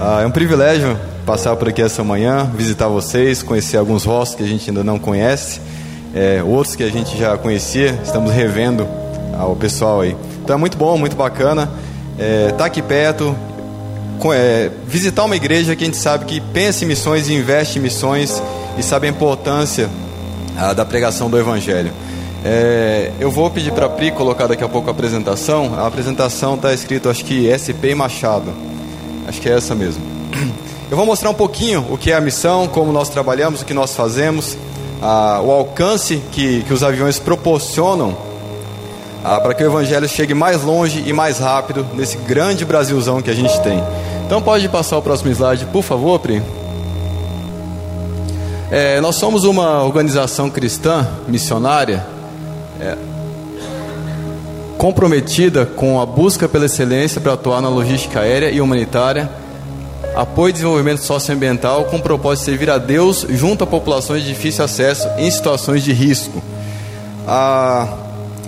Ah, é um privilégio passar por aqui essa manhã, visitar vocês, conhecer alguns rostos que a gente ainda não conhece, é, outros que a gente já conhecia, estamos revendo o pessoal aí. Então é muito bom, muito bacana estar é, tá aqui perto, é, visitar uma igreja que a gente sabe que pensa em missões e investe em missões e sabe a importância ah, da pregação do Evangelho. É, eu vou pedir para a Pri colocar daqui a pouco a apresentação. A apresentação está escrito, acho que SP Machado. Acho que é essa mesmo. Eu vou mostrar um pouquinho o que é a missão, como nós trabalhamos, o que nós fazemos, ah, o alcance que, que os aviões proporcionam ah, para que o Evangelho chegue mais longe e mais rápido nesse grande Brasilzão que a gente tem. Então pode passar o próximo slide, por favor, Pri. É, nós somos uma organização cristã missionária é, comprometida com a busca pela excelência para atuar na logística aérea e humanitária, apoio e desenvolvimento socioambiental com o propósito de servir a Deus junto a populações de difícil acesso em situações de risco. Ah,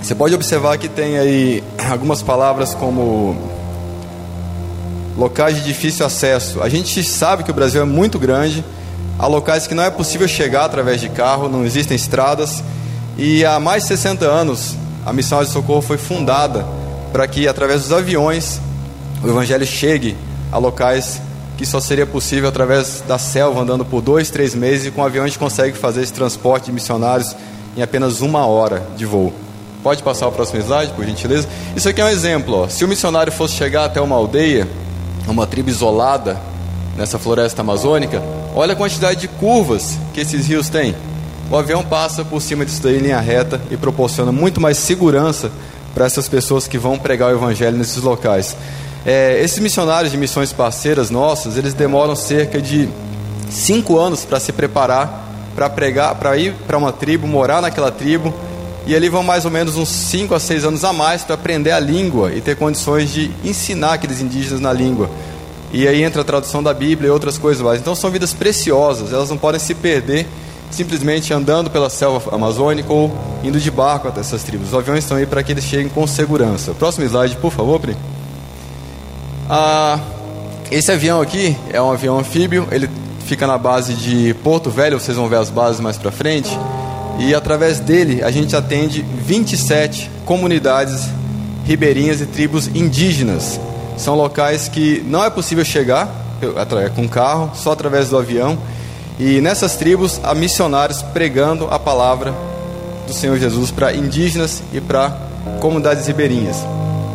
você pode observar que tem aí algumas palavras como locais de difícil acesso. A gente sabe que o Brasil é muito grande, há locais que não é possível chegar através de carro, não existem estradas. E há mais de 60 anos, a Missão de Socorro foi fundada para que, através dos aviões, o Evangelho chegue a locais que só seria possível através da selva, andando por dois, três meses, e com avião a gente consegue fazer esse transporte de missionários em apenas uma hora de voo. Pode passar o próximo slide, por gentileza? Isso aqui é um exemplo. Ó. Se o missionário fosse chegar até uma aldeia, uma tribo isolada, nessa floresta amazônica, olha a quantidade de curvas que esses rios têm. O avião passa por cima disso daí em linha reta e proporciona muito mais segurança para essas pessoas que vão pregar o evangelho nesses locais. É, esses missionários de missões parceiras nossas, eles demoram cerca de cinco anos para se preparar para pregar, para ir para uma tribo, morar naquela tribo, e ali vão mais ou menos uns cinco a seis anos a mais para aprender a língua e ter condições de ensinar aqueles indígenas na língua. E aí entra a tradução da Bíblia e outras coisas mais. Então são vidas preciosas, elas não podem se perder simplesmente andando pela selva amazônica ou indo de barco até essas tribos. Os aviões estão aí para que eles cheguem com segurança. Próximo slide, por favor, Pri. Ah, esse avião aqui é um avião anfíbio, ele fica na base de Porto Velho, vocês vão ver as bases mais para frente. E através dele a gente atende 27 comunidades ribeirinhas e tribos indígenas. São locais que não é possível chegar com carro, só através do avião. E nessas tribos há missionários pregando a palavra do Senhor Jesus para indígenas e para comunidades ribeirinhas.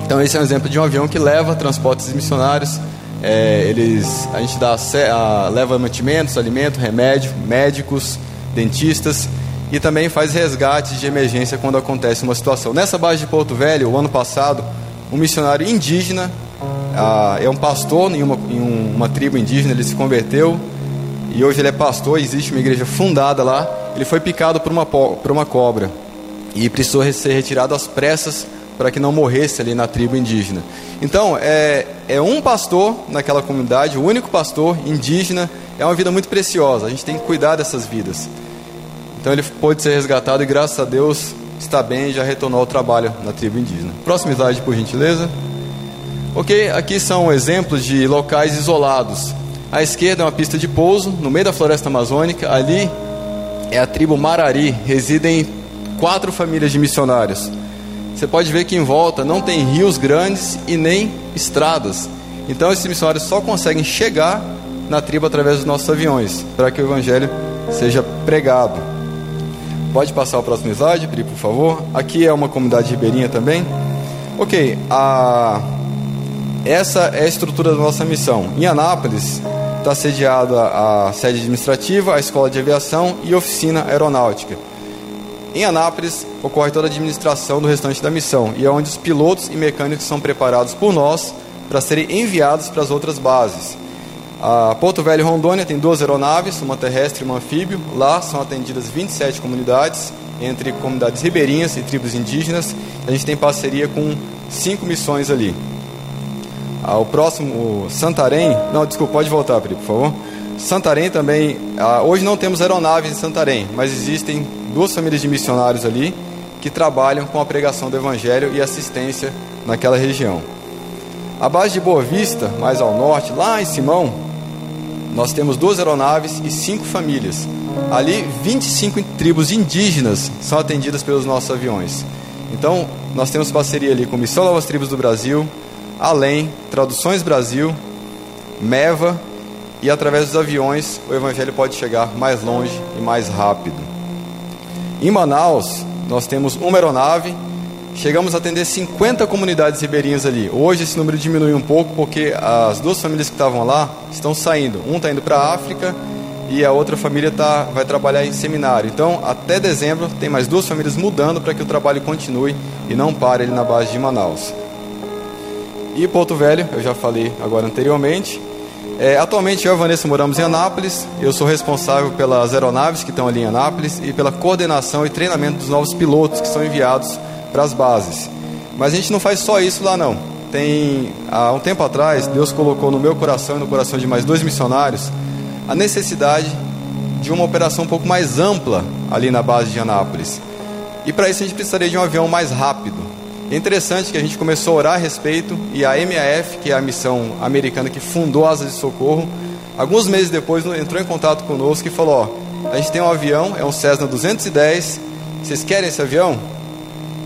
Então esse é um exemplo de um avião que leva transportes missionários. É, eles, a gente dá, a, leva mantimentos, alimento, remédio, médicos, dentistas e também faz resgates de emergência quando acontece uma situação. Nessa base de Porto Velho, o ano passado, um missionário indígena, ah, é um pastor em uma, em uma tribo indígena, ele se converteu, e hoje ele é pastor, existe uma igreja fundada lá. Ele foi picado por uma, por uma cobra e precisou ser retirado às pressas para que não morresse ali na tribo indígena. Então, é, é um pastor naquela comunidade, o único pastor indígena, é uma vida muito preciosa, a gente tem que cuidar dessas vidas. Então, ele pôde ser resgatado e, graças a Deus, está bem e já retornou ao trabalho na tribo indígena. Próximo slide, por gentileza. Ok, aqui são exemplos de locais isolados. À esquerda é uma pista de pouso, no meio da floresta amazônica. Ali é a tribo Marari, residem quatro famílias de missionários. Você pode ver que em volta não tem rios grandes e nem estradas. Então esses missionários só conseguem chegar na tribo através dos nossos aviões, para que o evangelho seja pregado. Pode passar o próximo slide, Pri, por favor. Aqui é uma comunidade ribeirinha também. Ok, a... essa é a estrutura da nossa missão. Em Anápolis, está sediada a sede administrativa, a escola de aviação e oficina aeronáutica. Em Anápolis ocorre toda a administração do restante da missão e é onde os pilotos e mecânicos são preparados por nós para serem enviados para as outras bases. A Porto Velho Rondônia tem duas aeronaves, uma terrestre e uma anfíbio. Lá são atendidas 27 comunidades, entre comunidades ribeirinhas e tribos indígenas. A gente tem parceria com cinco missões ali. Ah, o próximo, Santarém. Não, desculpa, pode voltar, Pri, por favor. Santarém também. Ah, hoje não temos aeronaves em Santarém, mas existem duas famílias de missionários ali que trabalham com a pregação do Evangelho e assistência naquela região. A base de Boa Vista, mais ao norte, lá em Simão, nós temos duas aeronaves e cinco famílias. Ali, 25 tribos indígenas são atendidas pelos nossos aviões. Então, nós temos parceria ali com Missão Novas Tribos do Brasil, Além, Traduções Brasil, Meva e através dos aviões o evangelho pode chegar mais longe e mais rápido. Em Manaus, nós temos uma aeronave, chegamos a atender 50 comunidades ribeirinhas ali. Hoje esse número diminuiu um pouco porque as duas famílias que estavam lá estão saindo. Um está indo para a África e a outra família tá, vai trabalhar em seminário. Então, até dezembro, tem mais duas famílias mudando para que o trabalho continue e não pare ali na base de Manaus. E Porto Velho, eu já falei agora anteriormente. É, atualmente eu e a Vanessa moramos em Anápolis. Eu sou responsável pelas aeronaves que estão ali em Anápolis e pela coordenação e treinamento dos novos pilotos que são enviados para as bases. Mas a gente não faz só isso lá não. Tem há um tempo atrás Deus colocou no meu coração e no coração de mais dois missionários a necessidade de uma operação um pouco mais ampla ali na base de Anápolis. E para isso a gente precisaria de um avião mais rápido. É interessante que a gente começou a orar a respeito e a MAF, que é a missão americana que fundou Asas de Socorro, alguns meses depois entrou em contato conosco e falou: ó, a gente tem um avião, é um Cessna 210, vocês querem esse avião?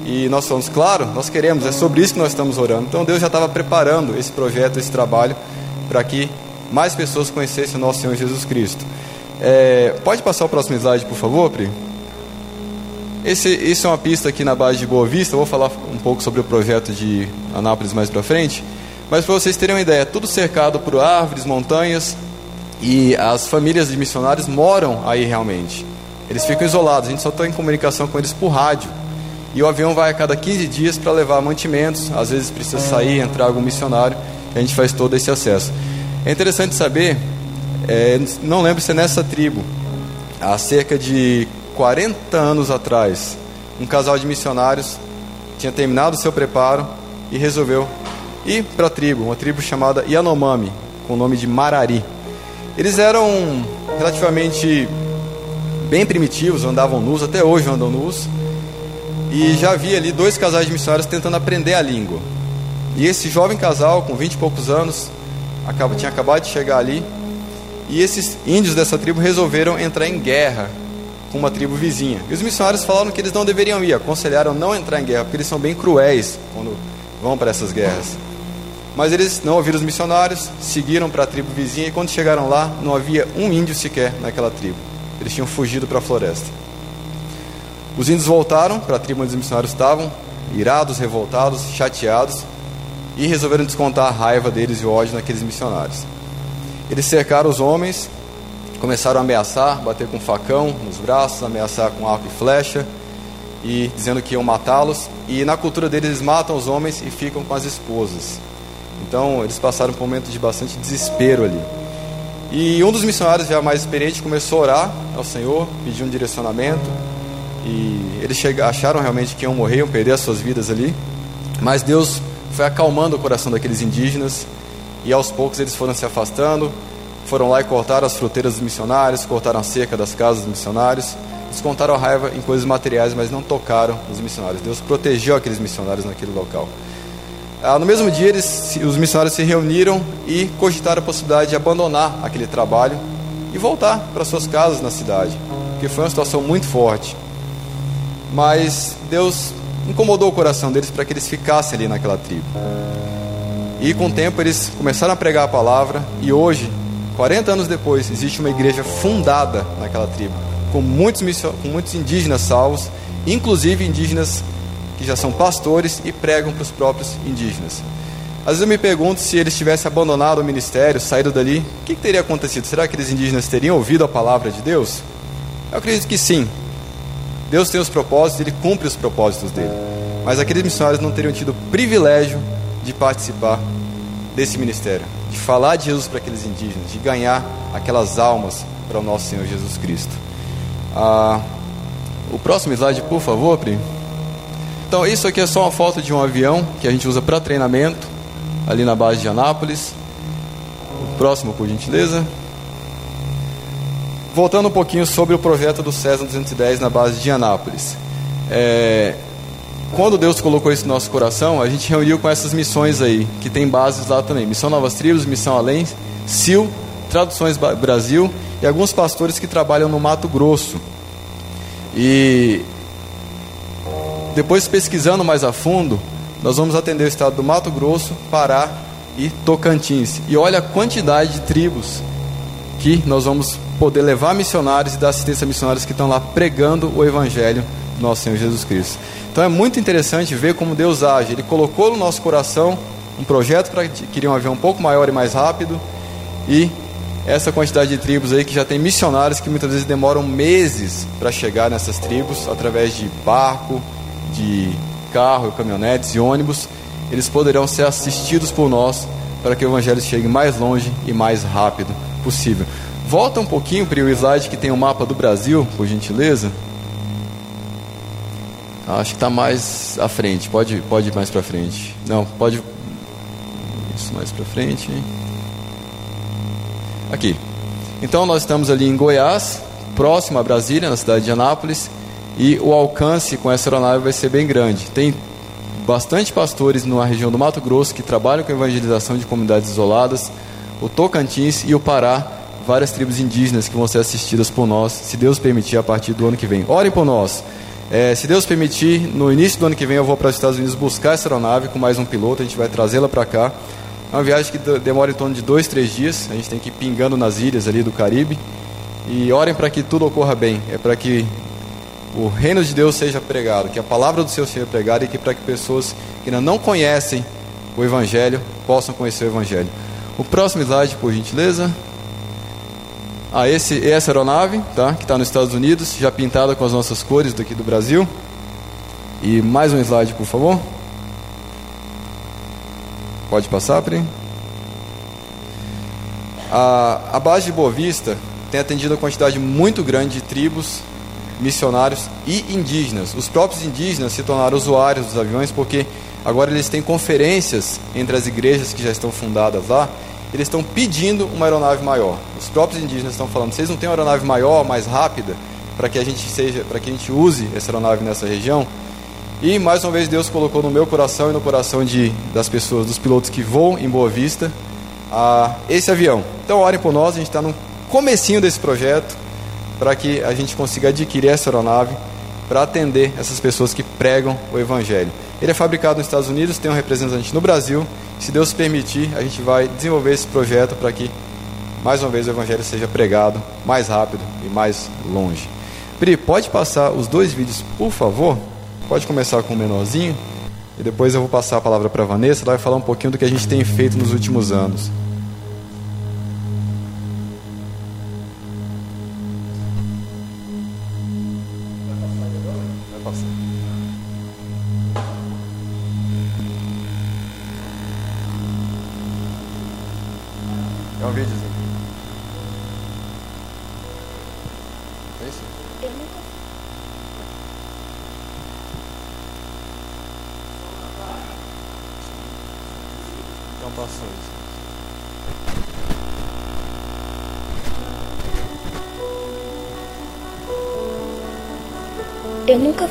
E nós falamos, claro, nós queremos, é sobre isso que nós estamos orando. Então Deus já estava preparando esse projeto, esse trabalho, para que mais pessoas conhecessem o nosso Senhor Jesus Cristo. É, pode passar o próximo slide, por favor, Pri? Esse, esse é uma pista aqui na base de Boa Vista. Vou falar um pouco sobre o projeto de Anápolis mais para frente. Mas para vocês terem uma ideia, tudo cercado por árvores, montanhas e as famílias de missionários moram aí realmente. Eles ficam isolados, a gente só está em comunicação com eles por rádio. E o avião vai a cada 15 dias para levar mantimentos, às vezes precisa sair, entrar algum missionário, a gente faz todo esse acesso. É interessante saber, é, não lembro se é nessa tribo, há cerca de 40 anos atrás, um casal de missionários tinha terminado o seu preparo e resolveu ir para a tribo, uma tribo chamada Yanomami, com o nome de Marari. Eles eram relativamente bem primitivos, andavam nus, até hoje andam nus, e já havia ali dois casais de missionários tentando aprender a língua. E esse jovem casal, com 20 e poucos anos, tinha acabado de chegar ali, e esses índios dessa tribo resolveram entrar em guerra com uma tribo vizinha. E os missionários falaram que eles não deveriam ir, aconselharam não entrar em guerra, porque eles são bem cruéis quando vão para essas guerras. Mas eles não ouviram os missionários, seguiram para a tribo vizinha e quando chegaram lá, não havia um índio sequer naquela tribo. Eles tinham fugido para a floresta. Os índios voltaram para a tribo onde os missionários estavam, irados, revoltados, chateados, e resolveram descontar a raiva deles e o ódio naqueles missionários. Eles cercaram os homens começaram a ameaçar, bater com facão nos braços, ameaçar com arco e flecha, e dizendo que iam matá-los. E na cultura deles, eles matam os homens e ficam com as esposas. Então, eles passaram por um momento de bastante desespero ali. E um dos missionários já mais experiente começou a orar ao Senhor, pediu um direcionamento. E eles acharam realmente que iam morrer, iam perder as suas vidas ali. Mas Deus foi acalmando o coração daqueles indígenas. E aos poucos eles foram se afastando, foram lá e cortaram as fruteiras dos missionários, cortaram a cerca das casas dos missionários, descontaram a raiva em coisas materiais, mas não tocaram os missionários. Deus protegeu aqueles missionários naquele local. Ah, no mesmo dia, eles, os missionários se reuniram e cogitaram a possibilidade de abandonar aquele trabalho e voltar para suas casas na cidade, porque foi uma situação muito forte. Mas Deus incomodou o coração deles para que eles ficassem ali naquela tribo. E com o tempo eles começaram a pregar a palavra e hoje 40 anos depois, existe uma igreja fundada naquela tribo, com muitos, com muitos indígenas salvos, inclusive indígenas que já são pastores e pregam para os próprios indígenas. Às vezes eu me pergunto se eles tivessem abandonado o ministério, saído dali, o que, que teria acontecido? Será que aqueles indígenas teriam ouvido a palavra de Deus? Eu acredito que sim. Deus tem os propósitos, ele cumpre os propósitos dele. Mas aqueles missionários não teriam tido o privilégio de participar desse ministério de falar de Jesus para aqueles indígenas, de ganhar aquelas almas para o nosso Senhor Jesus Cristo. Ah, o próximo slide, por favor, Pri. Então, isso aqui é só uma foto de um avião que a gente usa para treinamento, ali na base de Anápolis. O próximo, por gentileza. Voltando um pouquinho sobre o projeto do César 210 na base de Anápolis. É, quando Deus colocou isso no nosso coração, a gente reuniu com essas missões aí, que tem bases lá também. Missão Novas Tribos, Missão Além, SIL, Traduções Brasil e alguns pastores que trabalham no Mato Grosso. E depois pesquisando mais a fundo, nós vamos atender o estado do Mato Grosso, Pará e Tocantins. E olha a quantidade de tribos que nós vamos poder levar missionários e dar assistência a missionários que estão lá pregando o Evangelho nosso Senhor Jesus Cristo. Então é muito interessante ver como Deus age. Ele colocou no nosso coração um projeto para adquirir um avião um pouco maior e mais rápido e essa quantidade de tribos aí que já tem missionários que muitas vezes demoram meses para chegar nessas tribos através de barco, de carro, caminhonetes e ônibus, eles poderão ser assistidos por nós para que o evangelho chegue mais longe e mais rápido possível. Volta um pouquinho para o slide que tem o mapa do Brasil, por gentileza. Acho que está mais à frente. Pode, pode ir mais para frente. Não, pode. Isso mais para frente. Aqui. Então nós estamos ali em Goiás, próximo a Brasília, na cidade de Anápolis, e o alcance com essa aeronave vai ser bem grande. Tem bastante pastores na região do Mato Grosso que trabalham com evangelização de comunidades isoladas, o Tocantins e o Pará, várias tribos indígenas que vão ser assistidas por nós, se Deus permitir, a partir do ano que vem. Orem por nós. É, se Deus permitir, no início do ano que vem eu vou para os Estados Unidos buscar essa aeronave com mais um piloto, a gente vai trazê-la para cá. É uma viagem que demora em torno de dois, três dias. A gente tem que ir pingando nas ilhas ali do Caribe. E orem para que tudo ocorra bem. É para que o reino de Deus seja pregado, que a palavra do Senhor seja pregada e que para que pessoas que ainda não conhecem o Evangelho possam conhecer o Evangelho. O próximo slide, por gentileza. Ah, esse, essa aeronave, tá? que está nos Estados Unidos, já pintada com as nossas cores daqui do Brasil. E mais um slide, por favor. Pode passar, Pri? A, a base de Boa Vista tem atendido a quantidade muito grande de tribos, missionários e indígenas. Os próprios indígenas se tornaram usuários dos aviões porque agora eles têm conferências entre as igrejas que já estão fundadas lá. Eles estão pedindo uma aeronave maior. Os próprios indígenas estão falando: vocês não têm uma aeronave maior, mais rápida, para que a gente seja, para que a gente use essa aeronave nessa região? E mais uma vez Deus colocou no meu coração e no coração de, das pessoas, dos pilotos que voam em Boa Vista, a, esse avião. Então orem por nós, a gente está no comecinho desse projeto para que a gente consiga adquirir essa aeronave para atender essas pessoas que pregam o Evangelho. Ele é fabricado nos Estados Unidos, tem um representante no Brasil. Se Deus permitir, a gente vai desenvolver esse projeto para que, mais uma vez, o Evangelho seja pregado mais rápido e mais longe. Pri, pode passar os dois vídeos, por favor? Pode começar com o menorzinho e depois eu vou passar a palavra para Vanessa, ela vai falar um pouquinho do que a gente tem feito nos últimos anos.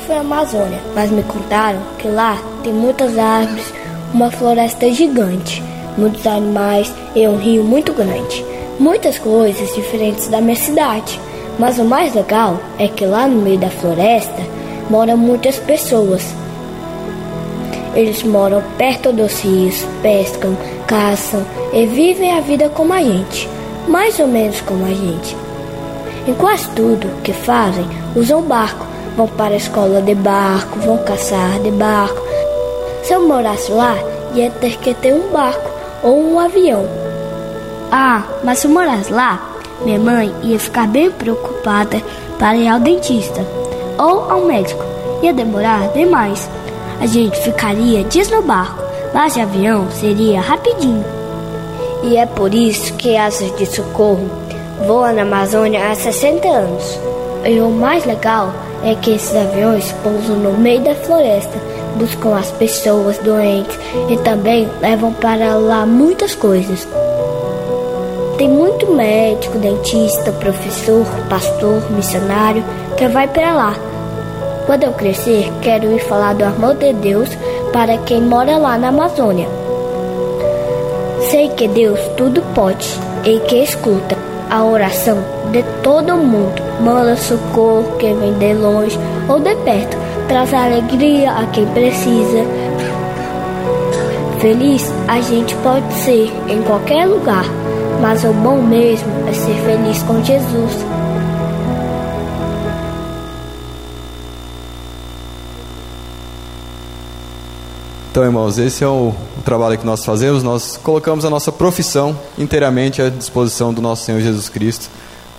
Fui à Amazônia, mas me contaram que lá tem muitas árvores, uma floresta gigante, muitos animais e um rio muito grande. Muitas coisas diferentes da minha cidade. Mas o mais legal é que lá no meio da floresta moram muitas pessoas. Eles moram perto dos rios, pescam, caçam e vivem a vida como a gente, mais ou menos como a gente. Em quase tudo que fazem, usam barco vão para a escola de barco, vão caçar de barco. Se eu morasse lá, ia ter que ter um barco ou um avião. Ah, mas se eu morasse lá, minha mãe ia ficar bem preocupada para ir ao dentista ou ao médico. Ia demorar demais. A gente ficaria dias no barco, mas de avião seria rapidinho. E é por isso que Asas de Socorro voa na Amazônia há 60 anos. E o mais legal é que esses aviões pousam no meio da floresta, buscam as pessoas doentes e também levam para lá muitas coisas. Tem muito médico, dentista, professor, pastor, missionário que vai para lá. Quando eu crescer, quero ir falar do amor de Deus para quem mora lá na Amazônia. Sei que Deus tudo pode e que escuta a oração de todo mundo. Manda socorro quem vem de longe ou de perto. Traz alegria a quem precisa. Feliz a gente pode ser em qualquer lugar, mas o bom mesmo é ser feliz com Jesus. Então, irmãos, esse é o, trabalho que nós fazemos. Nós colocamos a nossa profissão inteiramente à disposição do nosso Senhor Jesus Cristo,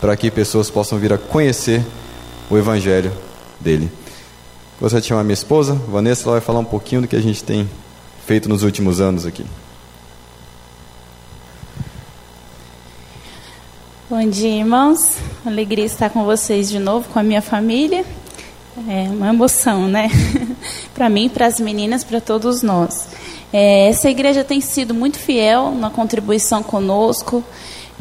para que pessoas possam vir a conhecer o Evangelho dele. Gostaria de chamar minha esposa, Vanessa, ela vai falar um pouquinho do que a gente tem feito nos últimos anos aqui. Bom dia, irmãos. Alegria estar com vocês de novo, com a minha família. É uma emoção, né? para mim, para as meninas, para todos nós. É, essa igreja tem sido muito fiel na contribuição conosco.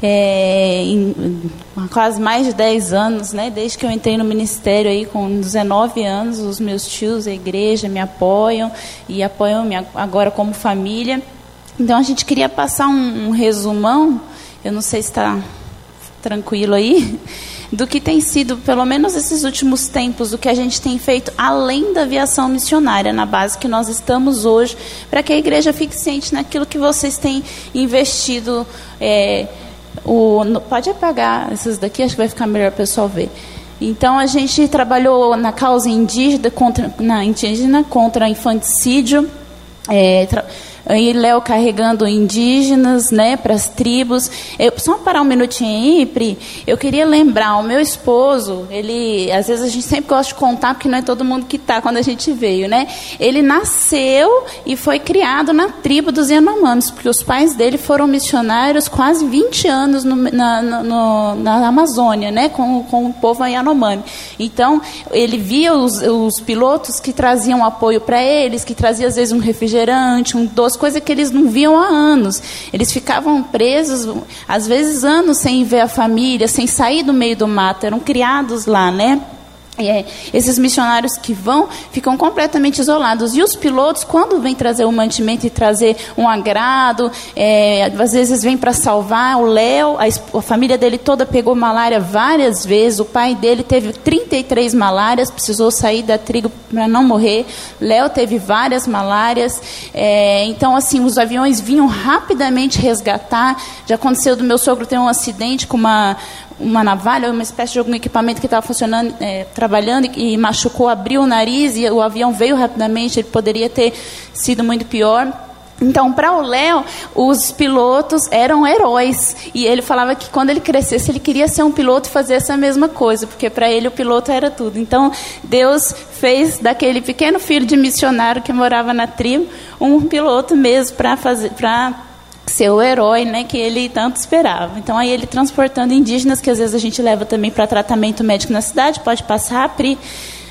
É, em, há quase mais de 10 anos, né? Desde que eu entrei no ministério aí com 19 anos, os meus tios, a igreja me apoiam e apoiam me agora como família. Então a gente queria passar um, um resumão. Eu não sei se está tranquilo aí do que tem sido, pelo menos esses últimos tempos, o que a gente tem feito além da aviação missionária, na base que nós estamos hoje, para que a igreja fique ciente naquilo que vocês têm investido. É, o, pode apagar essas daqui, acho que vai ficar melhor o pessoal ver. Então a gente trabalhou na causa indígena contra, na indígena contra infanticídio. É, Aí Léo carregando indígenas, né, para as tribos. Eu, só parar um minutinho aí, Pri. Eu queria lembrar, o meu esposo, ele, às vezes a gente sempre gosta de contar, porque não é todo mundo que está quando a gente veio, né? Ele nasceu e foi criado na tribo dos Yanomamis, porque os pais dele foram missionários quase 20 anos no, na, no, na Amazônia, né, com, com o povo Yanomami. Então, ele via os, os pilotos que traziam apoio para eles, que traziam às vezes um refrigerante, um doce coisa que eles não viam há anos. Eles ficavam presos, às vezes anos sem ver a família, sem sair do meio do mato, eram criados lá, né? É, esses missionários que vão ficam completamente isolados. E os pilotos, quando vêm trazer o mantimento e trazer um agrado, é, às vezes vêm para salvar. O Léo, a, a, família dele toda pegou malária várias vezes. O pai dele teve 33 malárias, precisou sair da tribo para não morrer. Léo teve várias malárias. É, então, assim, os aviões vinham rapidamente resgatar. Já aconteceu do meu sogro ter um acidente com uma, uma navalha, uma espécie de algum equipamento que estava funcionando, é, trabalhando e, machucou, abriu o nariz e o avião veio rapidamente. Ele poderia ter sido muito pior. Então, para o Léo, os pilotos eram heróis. E ele falava que quando ele crescesse, ele queria ser um piloto e fazer essa mesma coisa, porque para ele o piloto era tudo. Então, Deus fez daquele pequeno filho de missionário que morava na tribo um piloto mesmo para fazer. Pra ser o herói né, que ele tanto esperava. Então, aí ele transportando indígenas, que às vezes a gente leva também para tratamento médico na cidade, pode passar, Pri.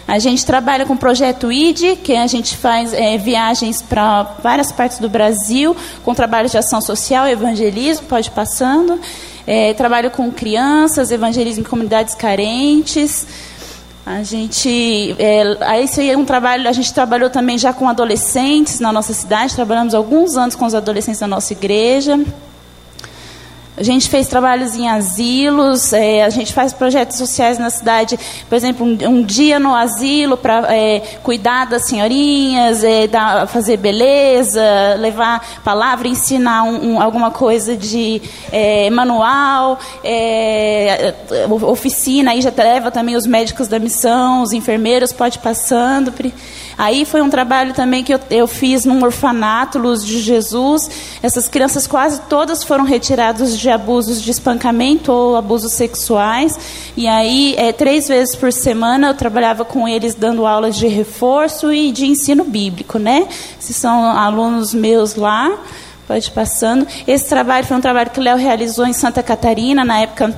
A gente trabalha com o projeto ID, que a gente faz é, viagens para várias partes do Brasil, com trabalho de ação social, evangelismo, pode passando. É, trabalho com crianças, evangelismo em comunidades carentes. A gente, é, esse é um trabalho, a gente trabalhou também já com adolescentes na nossa cidade, trabalhamos alguns anos com os adolescentes da nossa igreja. A gente fez trabalhos em asilos, é, a gente faz projetos sociais na cidade, por exemplo, um, um dia no asilo para é, cuidar das senhorinhas, é, dar, fazer beleza, levar palavra, ensinar um, um, alguma coisa de é, manual, é, oficina, aí já leva também os médicos da missão, os enfermeiros, pode passando. Aí foi um trabalho também que eu, eu fiz num orfanato, Luz de Jesus. Essas crianças quase todas foram retiradas de abusos de espancamento ou abusos sexuais. E aí, é, três vezes por semana, eu trabalhava com eles dando aulas de reforço e de ensino bíblico, né? Se são alunos meus lá, pode ir passando. Esse trabalho foi um trabalho que o Léo realizou em Santa Catarina, na época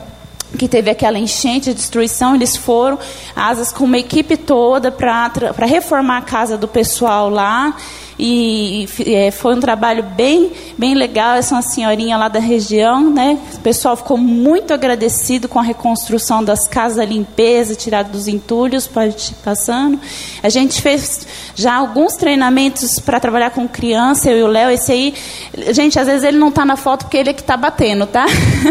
que teve aquela enchente, destruição, eles foram, asas com uma equipe toda para reformar a casa do pessoal lá. E é, foi um trabalho bem, bem legal. Essa é uma senhorinha lá da região, né? O pessoal ficou muito agradecido com a reconstrução das casas, a limpeza, tirada dos entulhos, pode ir passando. A gente fez já alguns treinamentos para trabalhar com criança, eu e o Léo. Esse aí, gente, às vezes ele não está na foto porque ele é que está batendo, tá?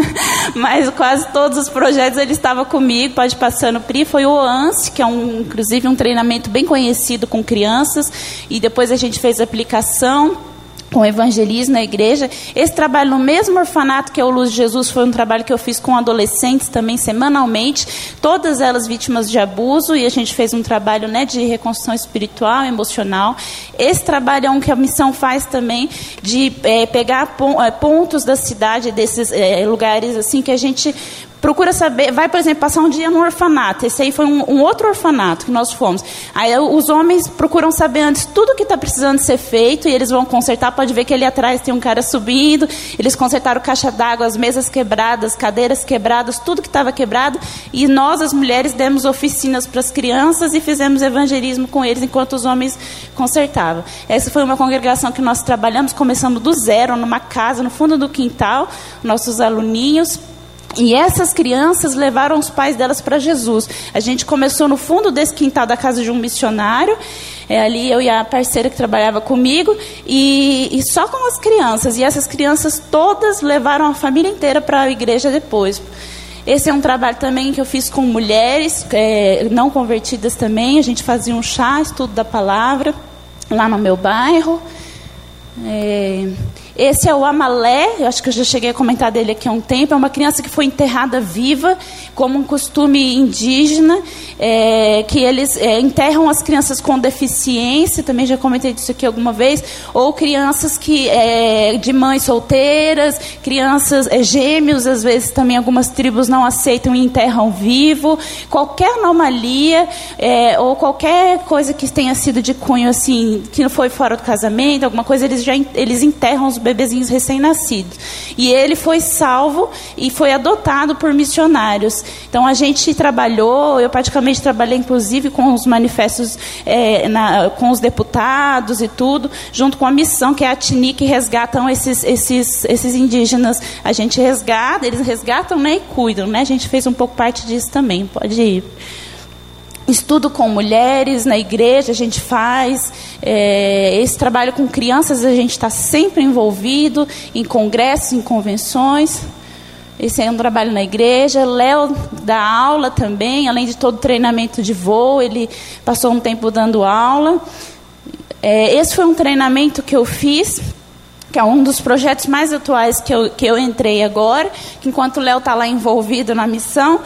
Mas quase todos os projetos ele estava comigo, pode passar no PRI. Foi o ANSE, que é um, inclusive um treinamento bem conhecido com crianças, e depois a gente fez aplicação com evangelismo na igreja. Esse trabalho no mesmo orfanato que é o Luz de Jesus foi um trabalho que eu fiz com adolescentes também semanalmente, todas elas vítimas de abuso, e a gente fez um trabalho né, de reconstrução espiritual, emocional. Esse trabalho é um que a missão faz também de é, pegar é, pontos da cidade, desses é, lugares assim que a gente procura saber, vai, por exemplo, passar um dia no orfanato. Esse aí foi um, um outro orfanato que nós fomos. Aí os homens procuram saber antes tudo que está precisando ser feito e eles vão consertar. Pode ver que ali atrás tem um cara subindo. Eles consertaram caixa d'água, as mesas quebradas, cadeiras quebradas, tudo que estava quebrado. E nós, as mulheres, demos oficinas para as crianças e fizemos evangelismo com eles enquanto os homens consertavam. Essa foi uma congregação que nós trabalhamos, começamos do zero, numa casa, no fundo do quintal, nossos aluninhos e essas crianças levaram os pais delas para Jesus. A gente começou no fundo desse quintal da casa de um missionário. É, ali eu e a parceira que trabalhava comigo. E, e só com as crianças. E essas crianças todas levaram a família inteira para a igreja depois. Esse é um trabalho também que eu fiz com mulheres é, não convertidas também. A gente fazia um chá, estudo da palavra, lá no meu bairro. É, esse é o Amalé, eu acho que eu já cheguei a comentar dele aqui há um tempo. É uma criança que foi enterrada viva, como um costume indígena, é, que eles é, enterram as crianças com deficiência, também já comentei disso aqui alguma vez, ou crianças que é, de mães solteiras, crianças é, gêmeos, às vezes também algumas tribos não aceitam e enterram vivo. Qualquer anomalia é, ou qualquer coisa que tenha sido de cunho assim, que não foi fora do casamento, alguma coisa, eles já eles enterram os bebezinhos recém-nascidos. E ele foi salvo e foi adotado por missionários. Então a gente trabalhou, eu praticamente trabalhei inclusive com os manifestos, é, na, com os deputados e tudo, junto com a missão que é a TINI, que resgatam esses, esses, esses indígenas. A gente resgata, eles resgatam né, e cuidam. Né? A gente fez um pouco parte disso também. Pode ir estudo com mulheres na igreja, a gente faz. É, esse trabalho com crianças, a gente está sempre envolvido em congressos, em convenções. Esse é um trabalho na igreja. Léo dá aula também, além de todo treinamento de voo, ele passou um tempo dando aula. É, esse foi um treinamento que eu fiz, que é um dos projetos mais atuais que eu, que eu entrei agora, que enquanto o Léo está lá envolvido na missão,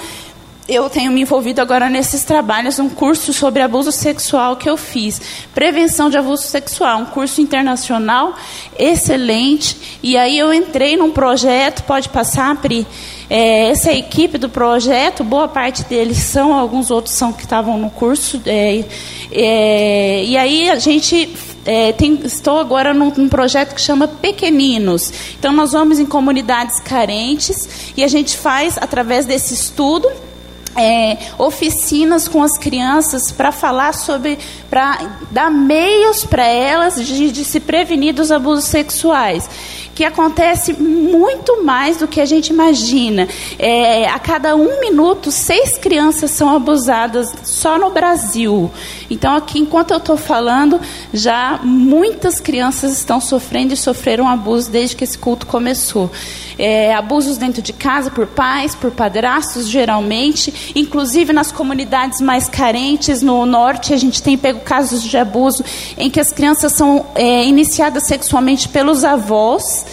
eu tenho me envolvido agora nesses trabalhos, um curso sobre abuso sexual que eu fiz. Prevenção de abuso sexual, um curso internacional excelente. E aí eu entrei num projeto, pode passar, Pri. É, essa é equipe do projeto, boa parte deles são, alguns outros são que estavam no curso. É, é, e aí a gente é, tem, estou agora num, num, projeto que chama Pequeninos. Então, nós vamos em comunidades carentes e a gente faz, através desse estudo, é, oficinas com as crianças para falar sobre, para dar meios para elas de, de se prevenir dos abusos sexuais que acontece muito mais do que a gente imagina. É, a cada um minuto, seis crianças são abusadas só no Brasil. Então, aqui, enquanto eu estou falando, já muitas crianças estão sofrendo e sofreram abuso desde que esse culto começou. É, abusos dentro de casa por pais, por padrastos, geralmente, inclusive nas comunidades mais carentes, no norte, a gente tem pego casos de abuso em que as crianças são é, iniciadas sexualmente pelos avós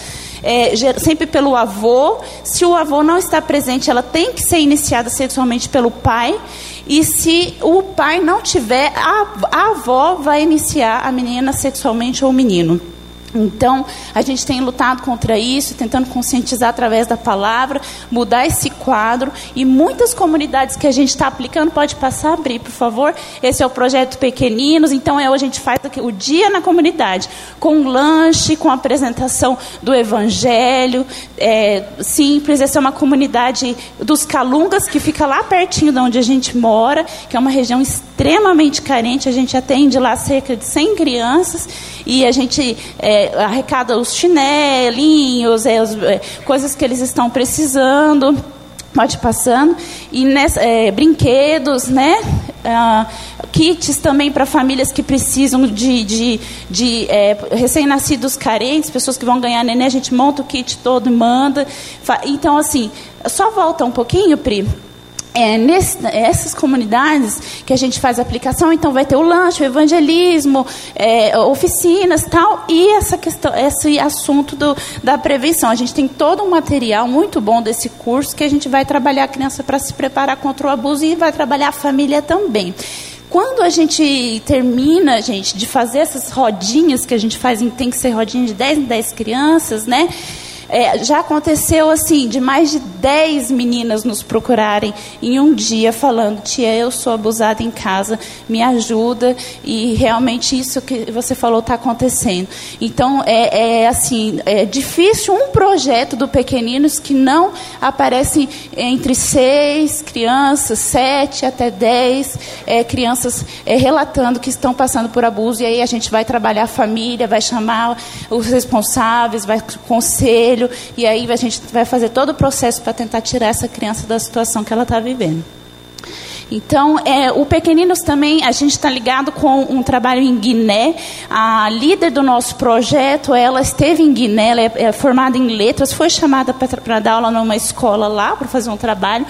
é, sempre pelo avô. Se o avô não está presente, ela tem que ser iniciada sexualmente pelo pai. E se o pai não tiver, a, a avó vai iniciar a menina sexualmente ou o menino. Então, a gente tem lutado contra isso, tentando conscientizar através da palavra, mudar esse quadro. E muitas comunidades que a gente está aplicando, pode passar a abrir, por favor. Esse é o projeto Pequeninos. Então, é, a gente faz o dia na comunidade, com um lanche, com apresentação do Evangelho. É, simples, essa é uma comunidade dos Calungas, que fica lá pertinho de onde a gente mora, que é uma região extremamente carente. A gente atende lá cerca de 100 crianças e a gente. É, arrecada os chinelinhos, é, os, é, coisas que eles estão precisando, pode passando, e nessa, é, brinquedos, né? Ah, kits também para famílias que precisam de, de, de é, recém-nascidos carentes, pessoas que vão ganhar neném, a gente monta o kit todo e manda. Então, assim, só volta um pouquinho, Pri é, nesse, essas comunidades que a gente faz aplicação, então vai ter o lanche, o evangelismo, é, oficinas tal, e essa questão, esse assunto do, da prevenção. A gente tem todo um material muito bom desse curso que a gente vai trabalhar a criança para se preparar contra o abuso e vai trabalhar a família também. Quando a gente termina, gente, de fazer essas rodinhas que a gente faz, tem que ser rodinha de 10 em 10 crianças, né? É, já aconteceu assim, de mais de 10 meninas nos procurarem em um dia falando, tia, eu sou abusada em casa, me ajuda, e realmente isso que você falou está acontecendo. Então, é, é, assim, é difícil um projeto do Pequeninos que não aparece entre seis crianças, sete até dez é, crianças é, relatando que estão passando por abuso, e aí a gente vai trabalhar a família, vai chamar os responsáveis, vai conselho, filho, e aí a gente vai fazer todo o processo para tentar tirar essa criança da situação que ela está vivendo. Então, é, o Pequeninos também, a gente está ligado com um trabalho em Guiné. A líder do nosso projeto, ela esteve em Guiné, ela é, é formada em letras, foi chamada para dar aula numa escola lá, para fazer um trabalho.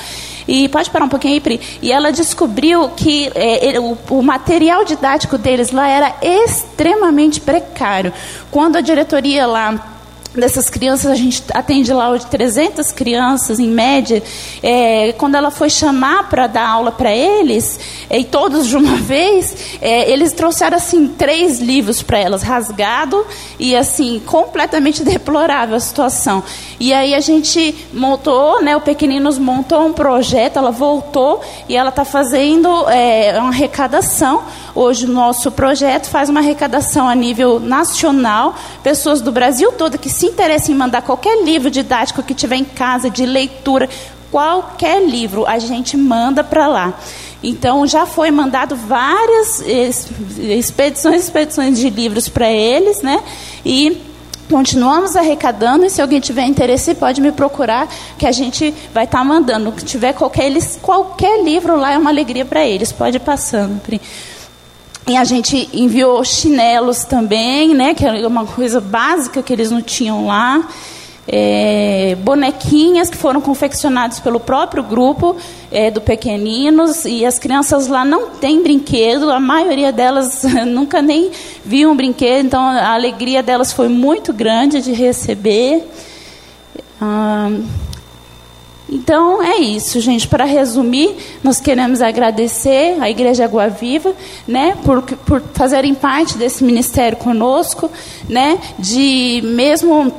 E pode parar um pouquinho aí, Pri. E ela descobriu que é, o, o material didático deles lá era extremamente precário. Quando a diretoria lá dessas crianças, a gente atende lá hoje 300 crianças em média. É, quando ela foi chamar para dar aula para eles, é, e todos de uma vez, é, eles trouxeram assim três livros para elas, rasgado e assim completamente deplorável a situação. E aí a gente montou, né, o Pequeninos montou um projeto, ela voltou e ela está fazendo é, uma arrecadação. Hoje o nosso projeto faz uma arrecadação a nível nacional, pessoas do Brasil todo que se interessam em mandar qualquer livro didático que tiver em casa, de leitura, qualquer livro, a gente manda para lá. Então já foi mandado várias expedições, expedições de livros para eles, né? E continuamos arrecadando e se alguém tiver interesse pode me procurar que a gente vai estar tá mandando. Se tiver qualquer, qualquer livro lá é uma alegria para eles. Pode ir passando. E a gente enviou chinelos também, né, que é uma coisa básica que eles não tinham lá. É, bonequinhas que foram confeccionadas pelo próprio grupo é, do Pequeninos e as crianças lá não têm brinquedo, a maioria delas nunca nem viu um brinquedo, então a alegria delas foi muito grande de receber. Ah, então é isso, gente. Para resumir, nós queremos agradecer à Igreja Água Viva, né, por, por fazerem parte desse ministério conosco, né, de mesmo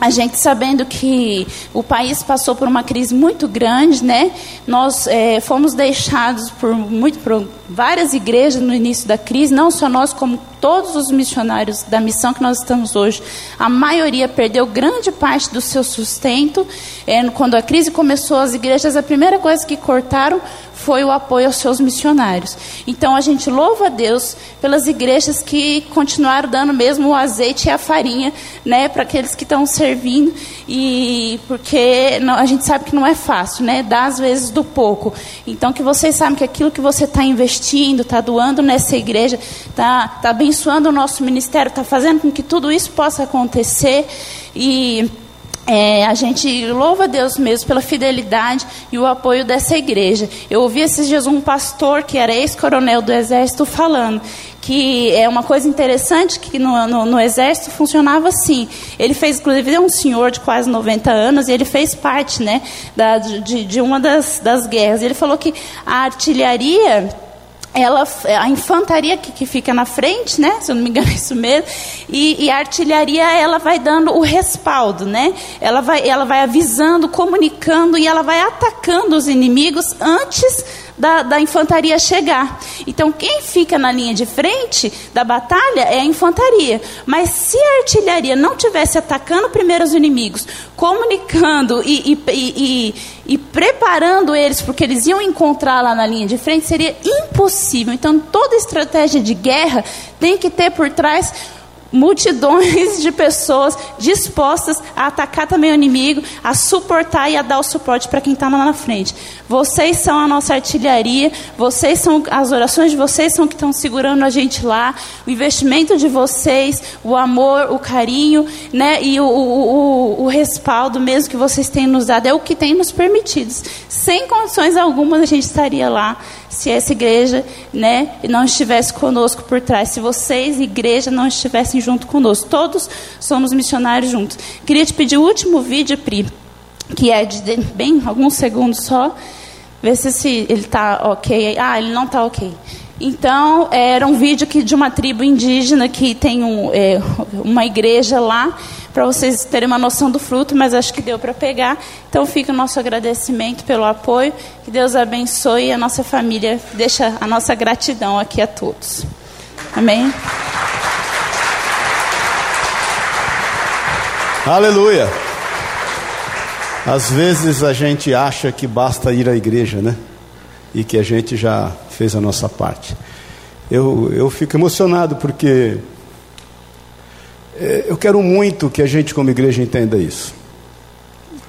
a gente sabendo que o país passou por uma crise muito grande, né? Nós é, fomos deixados por, muito, por várias igrejas no início da crise, não só nós, como todos os missionários da missão que nós estamos hoje. A maioria perdeu grande parte do seu sustento. É, quando a crise começou, as igrejas, a primeira coisa que cortaram foi o apoio aos seus missionários. Então a gente louva a Deus pelas igrejas que continuaram dando mesmo o azeite e a farinha, né, para aqueles que estão servindo e porque não, a gente sabe que não é fácil, né, dar às vezes do pouco. Então que vocês sabem que aquilo que você está investindo, está doando nessa igreja, está tá abençoando o nosso ministério, está fazendo com que tudo isso possa acontecer e é, a gente louva a Deus mesmo pela fidelidade e o apoio dessa igreja. Eu ouvi esses dias um pastor que era ex-coronel do exército falando que é uma coisa interessante que no, no, no, exército funcionava assim. Ele fez, inclusive, é um senhor de quase 90 anos e ele fez parte, né, da, de, de uma das, das guerras. Ele falou que a artilharia ela, a infantaria que, que, fica na frente, né? Se eu não me engano é isso mesmo, e, e, a artilharia ela vai dando o respaldo, né? Ela vai, ela vai avisando, comunicando e ela vai atacando os inimigos antes da, da infantaria chegar. Então, quem fica na linha de frente da batalha é a infantaria. Mas se a artilharia não tivesse atacando primeiro os inimigos, comunicando e, e, e, e preparando eles porque eles iam encontrar lá na linha de frente, seria impossível. Então, toda estratégia de guerra tem que ter por trás multidões de pessoas dispostas a atacar também o inimigo, a suportar e a dar o suporte para quem está lá na frente. Vocês são a nossa artilharia, vocês são as orações de vocês são que estão segurando a gente lá, o investimento de vocês, o amor, o carinho, né, e o, o, o, o respaldo mesmo que vocês têm nos dado é o que tem nos permitido. Sem condições algumas a gente estaria lá se essa igreja né, não estivesse conosco por trás, se vocês, igreja, não estivessem junto conosco. Todos somos missionários juntos. Queria te pedir o último vídeo, Pri, que é de bem alguns segundos só. Ver se, ele está ok. Ah, ele não está ok. Então, era um vídeo que, de uma tribo indígena que tem um, é, uma igreja lá para vocês terem uma noção do fruto, mas acho que deu para pegar. Então fica o nosso agradecimento pelo apoio. Que Deus abençoe a nossa família. Deixa a nossa gratidão aqui a todos. Amém. Aleluia. Às vezes a gente acha que basta ir à igreja, né? E que a gente já fez a nossa parte. Eu, eu fico emocionado porque eu quero muito que a gente, como igreja, entenda isso.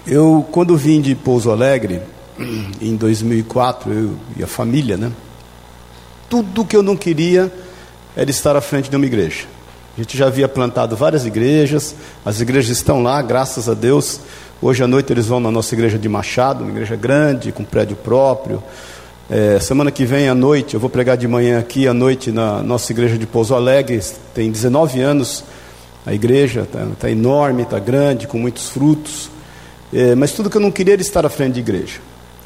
Eu, quando vim de Pouso Alegre, em 2004, eu e a família, né? Tudo que eu não queria era estar à frente de uma igreja. A gente já havia plantado várias igrejas, as igrejas estão lá, graças a Deus. Hoje à noite eles vão na nossa igreja de Machado, uma igreja grande, com prédio próprio. É, semana que vem à noite, eu vou pregar de manhã aqui, à noite, na nossa igreja de Pouso Alegre, tem 19 anos a igreja está tá enorme, está grande, com muitos frutos. É, mas tudo que eu não queria era estar à frente de igreja.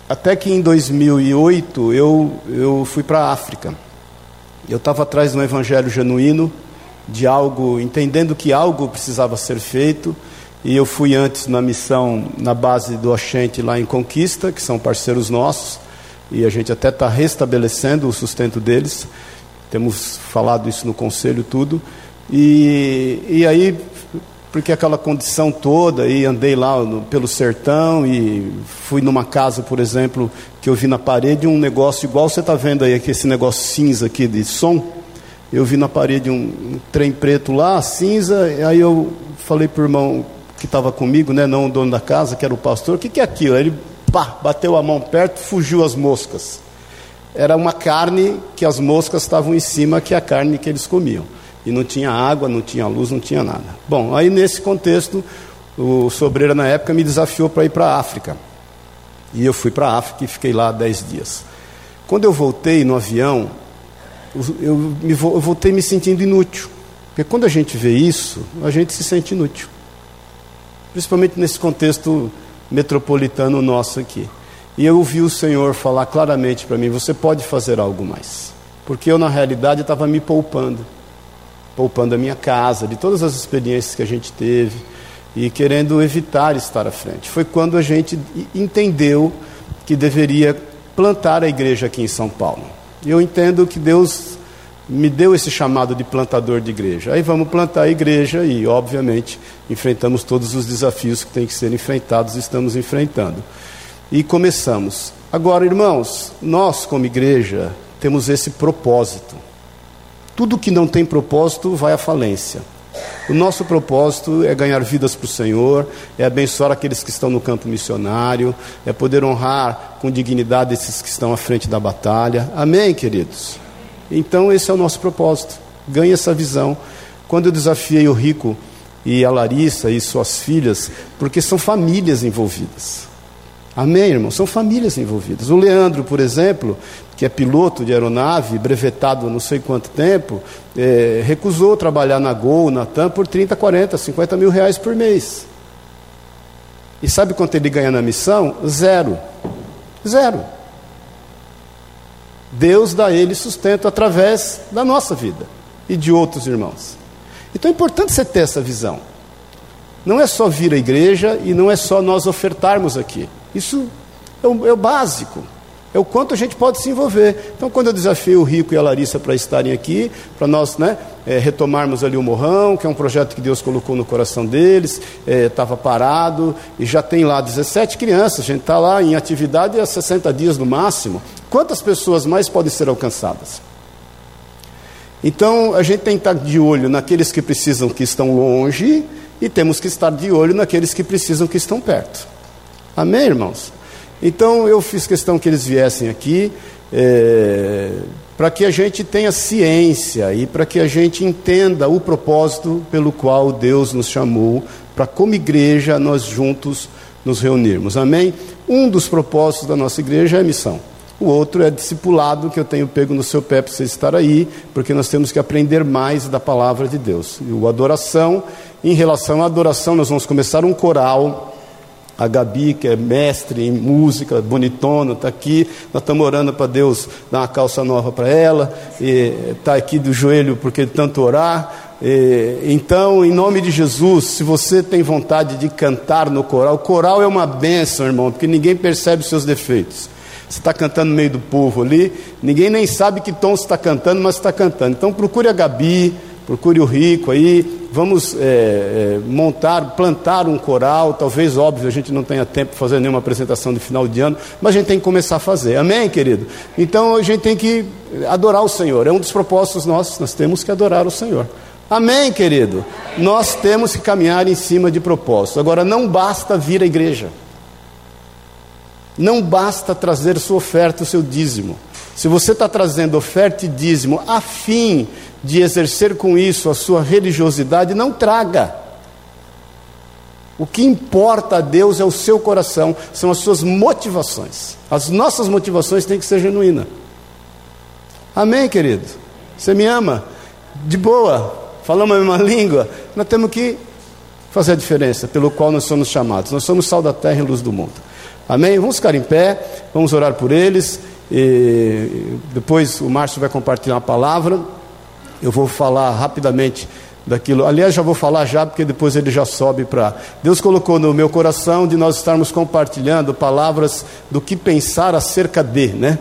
Até que em 2008 eu, eu fui para a África. Eu estava atrás de um evangelho genuíno, de algo, entendendo que algo precisava ser feito. E eu fui antes na missão na base do Oxente lá em Conquista, que são parceiros nossos, e a gente até está restabelecendo o sustento deles. Temos falado isso no conselho tudo. E, e aí, porque aquela condição toda, e andei lá no, pelo sertão e fui numa casa, por exemplo, que eu vi na parede um negócio igual você está vendo aí, aqui, esse negócio cinza aqui de som. Eu vi na parede um, um trem preto lá, cinza, e aí eu falei para o irmão que estava comigo, né, não o dono da casa, que era o pastor, o que, que é aquilo? Aí ele pá, bateu a mão perto, fugiu as moscas. Era uma carne que as moscas estavam em cima, que é a carne que eles comiam e não tinha água, não tinha luz, não tinha nada. Bom, aí nesse contexto, o Sobreira na época me desafiou para ir para a África. E eu fui para a África e fiquei lá dez dias. Quando eu voltei no avião, eu, me, eu voltei me sentindo inútil. Porque quando a gente vê isso, a gente se sente inútil. Principalmente nesse contexto metropolitano nosso aqui. E eu ouvi o Senhor falar claramente para mim: você pode fazer algo mais. Porque eu, na realidade, estava me poupando poupando a minha casa, de todas as experiências que a gente teve e querendo evitar estar à frente. Foi quando a gente entendeu que deveria plantar a igreja aqui em São Paulo. Eu entendo que Deus me deu esse chamado de plantador de igreja. Aí vamos plantar a igreja e, obviamente, enfrentamos todos os desafios que têm que ser enfrentados e estamos enfrentando. E começamos. Agora, irmãos, nós como igreja temos esse propósito tudo que não tem propósito vai à falência. O nosso propósito é ganhar vidas para o Senhor, é abençoar aqueles que estão no campo missionário, é poder honrar com dignidade esses que estão à frente da batalha. Amém, queridos? Então, esse é o nosso propósito. Ganhe essa visão. Quando eu desafiei o Rico e a Larissa e suas filhas, porque são famílias envolvidas. Amém, irmão? São famílias envolvidas. O Leandro, por exemplo, que é piloto de aeronave, brevetado não sei quanto tempo, é, recusou trabalhar na Gol, na TAM, por 30, 40, 50 mil reais por mês. E sabe quanto ele ganha na missão? Zero. Zero. Deus dá ele sustento através da nossa vida e de outros irmãos. Então é importante você ter essa visão. Não é só vir à igreja e não é só nós ofertarmos aqui. Isso é o, é o básico é o quanto a gente pode se envolver. Então, quando eu desafio o Rico e a Larissa para estarem aqui, para nós né, é, retomarmos ali o Morrão, que é um projeto que Deus colocou no coração deles, estava é, parado, e já tem lá 17 crianças, a gente está lá em atividade há 60 dias no máximo. Quantas pessoas mais podem ser alcançadas? Então, a gente tem que estar de olho naqueles que precisam que estão longe, e temos que estar de olho naqueles que precisam que estão perto. Amém, irmãos? Então eu fiz questão que eles viessem aqui é, para que a gente tenha ciência e para que a gente entenda o propósito pelo qual Deus nos chamou para, como igreja, nós juntos nos reunirmos. Amém? Um dos propósitos da nossa igreja é missão. O outro é discipulado, que eu tenho pego no seu pé para você estar aí, porque nós temos que aprender mais da palavra de Deus. E o adoração, em relação à adoração, nós vamos começar um coral a Gabi, que é mestre em música, bonitona, está aqui. Nós estamos orando para Deus dar uma calça nova para ela. Está aqui do joelho porque tanto orar. E, então, em nome de Jesus, se você tem vontade de cantar no coral, o coral é uma benção, irmão, porque ninguém percebe os seus defeitos. Você está cantando no meio do povo ali, ninguém nem sabe que tom você está cantando, mas está cantando. Então procure a Gabi, procure o rico aí, vamos é, é, montar, plantar um coral, talvez, óbvio, a gente não tenha tempo de fazer nenhuma apresentação de final de ano, mas a gente tem que começar a fazer, amém, querido? Então a gente tem que adorar o Senhor, é um dos propósitos nossos, nós temos que adorar o Senhor. Amém, querido? Nós temos que caminhar em cima de propósitos. Agora, não basta vir à igreja, não basta trazer sua oferta, o seu dízimo. Se você está trazendo oferta e dízimo a fim de exercer com isso a sua religiosidade, não traga. O que importa a Deus é o seu coração, são as suas motivações. As nossas motivações têm que ser genuínas. Amém, querido? Você me ama? De boa? Falamos a mesma língua? Nós temos que fazer a diferença pelo qual nós somos chamados. Nós somos sal da terra e luz do mundo. Amém? Vamos ficar em pé, vamos orar por eles. E depois o Márcio vai compartilhar uma palavra. Eu vou falar rapidamente daquilo. Aliás, já vou falar já, porque depois ele já sobe para. Deus colocou no meu coração de nós estarmos compartilhando palavras do que pensar acerca de, né?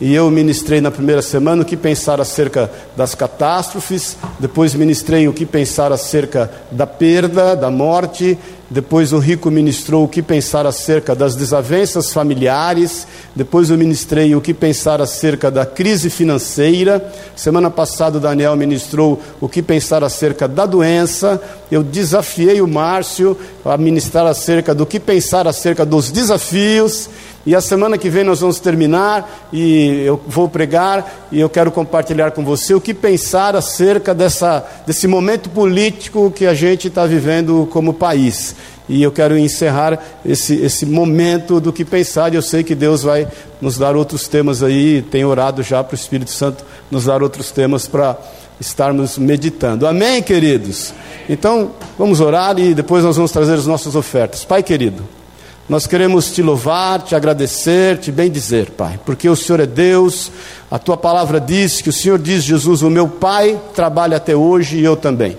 E eu ministrei na primeira semana o que pensar acerca das catástrofes, depois ministrei o que pensar acerca da perda, da morte, depois o rico ministrou o que pensar acerca das desavenças familiares, depois eu ministrei o que pensar acerca da crise financeira, semana passada o Daniel ministrou o que pensar acerca da doença, eu desafiei o Márcio a ministrar acerca do que pensar acerca dos desafios, e a semana que vem nós vamos terminar e eu vou pregar e eu quero compartilhar com você o que pensar acerca dessa, desse momento político que a gente está vivendo como país. E eu quero encerrar esse, esse momento do que pensar, e eu sei que Deus vai nos dar outros temas aí, tem orado já para o Espírito Santo nos dar outros temas para estarmos meditando. Amém, queridos? Então, vamos orar e depois nós vamos trazer as nossas ofertas. Pai querido. Nós queremos te louvar, te agradecer, te bendizer, Pai, porque o Senhor é Deus, a tua palavra diz que o Senhor diz, Jesus, o meu Pai trabalha até hoje e eu também.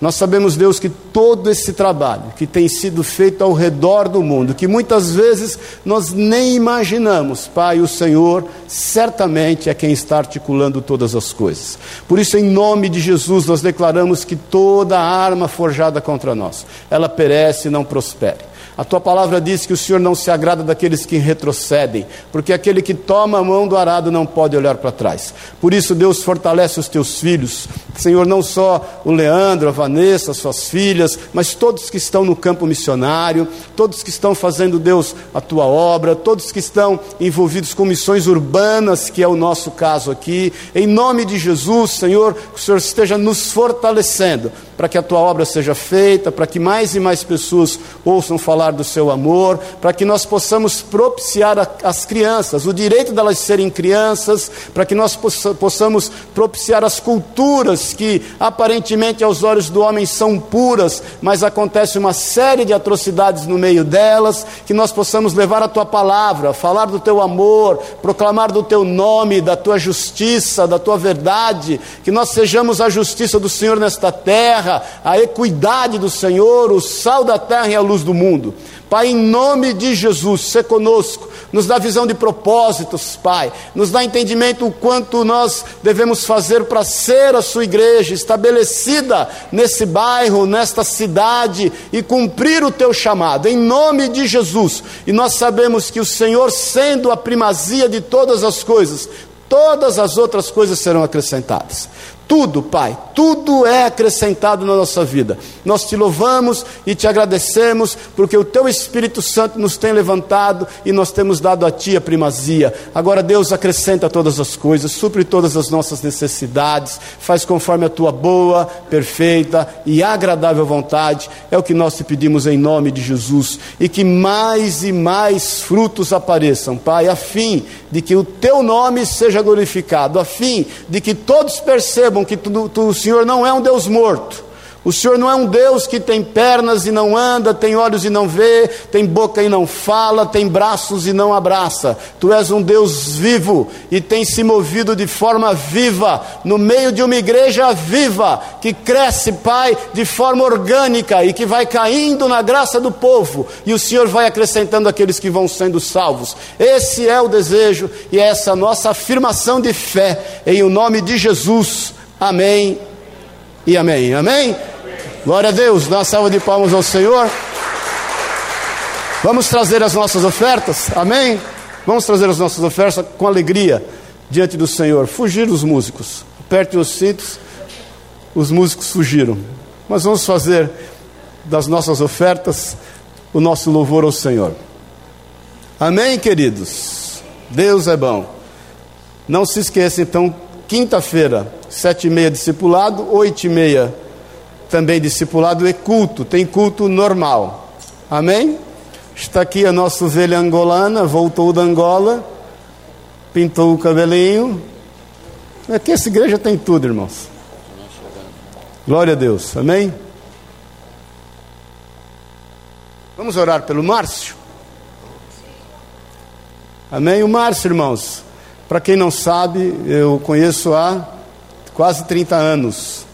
Nós sabemos, Deus, que todo esse trabalho que tem sido feito ao redor do mundo, que muitas vezes nós nem imaginamos, Pai, o Senhor certamente é quem está articulando todas as coisas. Por isso, em nome de Jesus, nós declaramos que toda arma forjada contra nós, ela perece e não prospere. A tua palavra diz que o Senhor não se agrada daqueles que retrocedem, porque aquele que toma a mão do arado não pode olhar para trás. Por isso, Deus fortalece os teus filhos, Senhor, não só o Leandro, a Vanessa, suas filhas, mas todos que estão no campo missionário, todos que estão fazendo, Deus, a tua obra, todos que estão envolvidos com missões urbanas, que é o nosso caso aqui. Em nome de Jesus, Senhor, que o Senhor esteja nos fortalecendo para que a tua obra seja feita, para que mais e mais pessoas ouçam falar falar do seu amor, para que nós possamos propiciar a, as crianças, o direito delas serem crianças, para que nós possa, possamos propiciar as culturas que aparentemente aos olhos do homem são puras, mas acontece uma série de atrocidades no meio delas, que nós possamos levar a tua palavra, falar do teu amor, proclamar do teu nome, da tua justiça, da tua verdade, que nós sejamos a justiça do Senhor nesta terra, a equidade do Senhor, o sal da terra e a luz do mundo. Pai, em nome de Jesus, se conosco, nos dá visão de propósitos, Pai, nos dá entendimento o quanto nós devemos fazer para ser a Sua igreja estabelecida nesse bairro, nesta cidade e cumprir o Teu chamado, em nome de Jesus. E nós sabemos que o Senhor, sendo a primazia de todas as coisas, todas as outras coisas serão acrescentadas. Tudo, Pai, tudo é acrescentado na nossa vida. Nós te louvamos e te agradecemos, porque o Teu Espírito Santo nos tem levantado e nós temos dado a Ti a primazia. Agora, Deus, acrescenta todas as coisas, supre todas as nossas necessidades, faz conforme a Tua boa, perfeita e agradável vontade. É o que nós te pedimos em nome de Jesus. E que mais e mais frutos apareçam, Pai, a fim de que o Teu nome seja glorificado, a fim de que todos percebam percebam que tu, tu, o Senhor não é um Deus morto. O Senhor não é um Deus que tem pernas e não anda, tem olhos e não vê, tem boca e não fala, tem braços e não abraça. Tu és um Deus vivo e tem se movido de forma viva, no meio de uma igreja viva, que cresce, Pai, de forma orgânica e que vai caindo na graça do povo, e o Senhor vai acrescentando aqueles que vão sendo salvos. Esse é o desejo e é essa nossa afirmação de fé, em o nome de Jesus. Amém e amém. Amém? Glória a Deus. Dá uma salva de palmas ao Senhor. Vamos trazer as nossas ofertas. Amém? Vamos trazer as nossas ofertas com alegria diante do Senhor. Fugiram os músicos. Aperte os cintos. Os músicos fugiram. Mas vamos fazer das nossas ofertas o nosso louvor ao Senhor. Amém, queridos? Deus é bom. Não se esqueça, então, quinta-feira, sete e meia discipulado, oito e meia também discipulado e culto, tem culto normal. Amém? Está aqui a nossa ovelha angolana, voltou da Angola, pintou o cabelinho. Aqui essa igreja tem tudo, irmãos. Glória a Deus, amém? Vamos orar pelo Márcio? Amém? O Márcio, irmãos, para quem não sabe, eu conheço há quase 30 anos.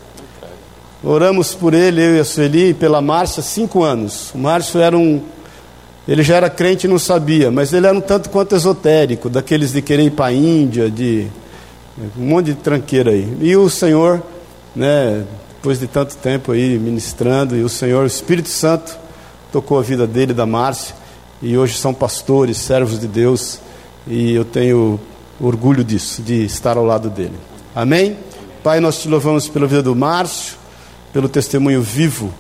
Oramos por ele, eu e a Sueli, e pela Márcia, cinco anos. O Márcio era um. Ele já era crente e não sabia, mas ele era um tanto quanto esotérico, daqueles de querer ir para a Índia, de. um monte de tranqueira aí. E o Senhor, né, depois de tanto tempo aí ministrando, e o Senhor, o Espírito Santo, tocou a vida dele, da Márcia, e hoje são pastores, servos de Deus, e eu tenho orgulho disso, de estar ao lado dele. Amém? Pai, nós te louvamos pela vida do Márcio, pelo testemunho vivo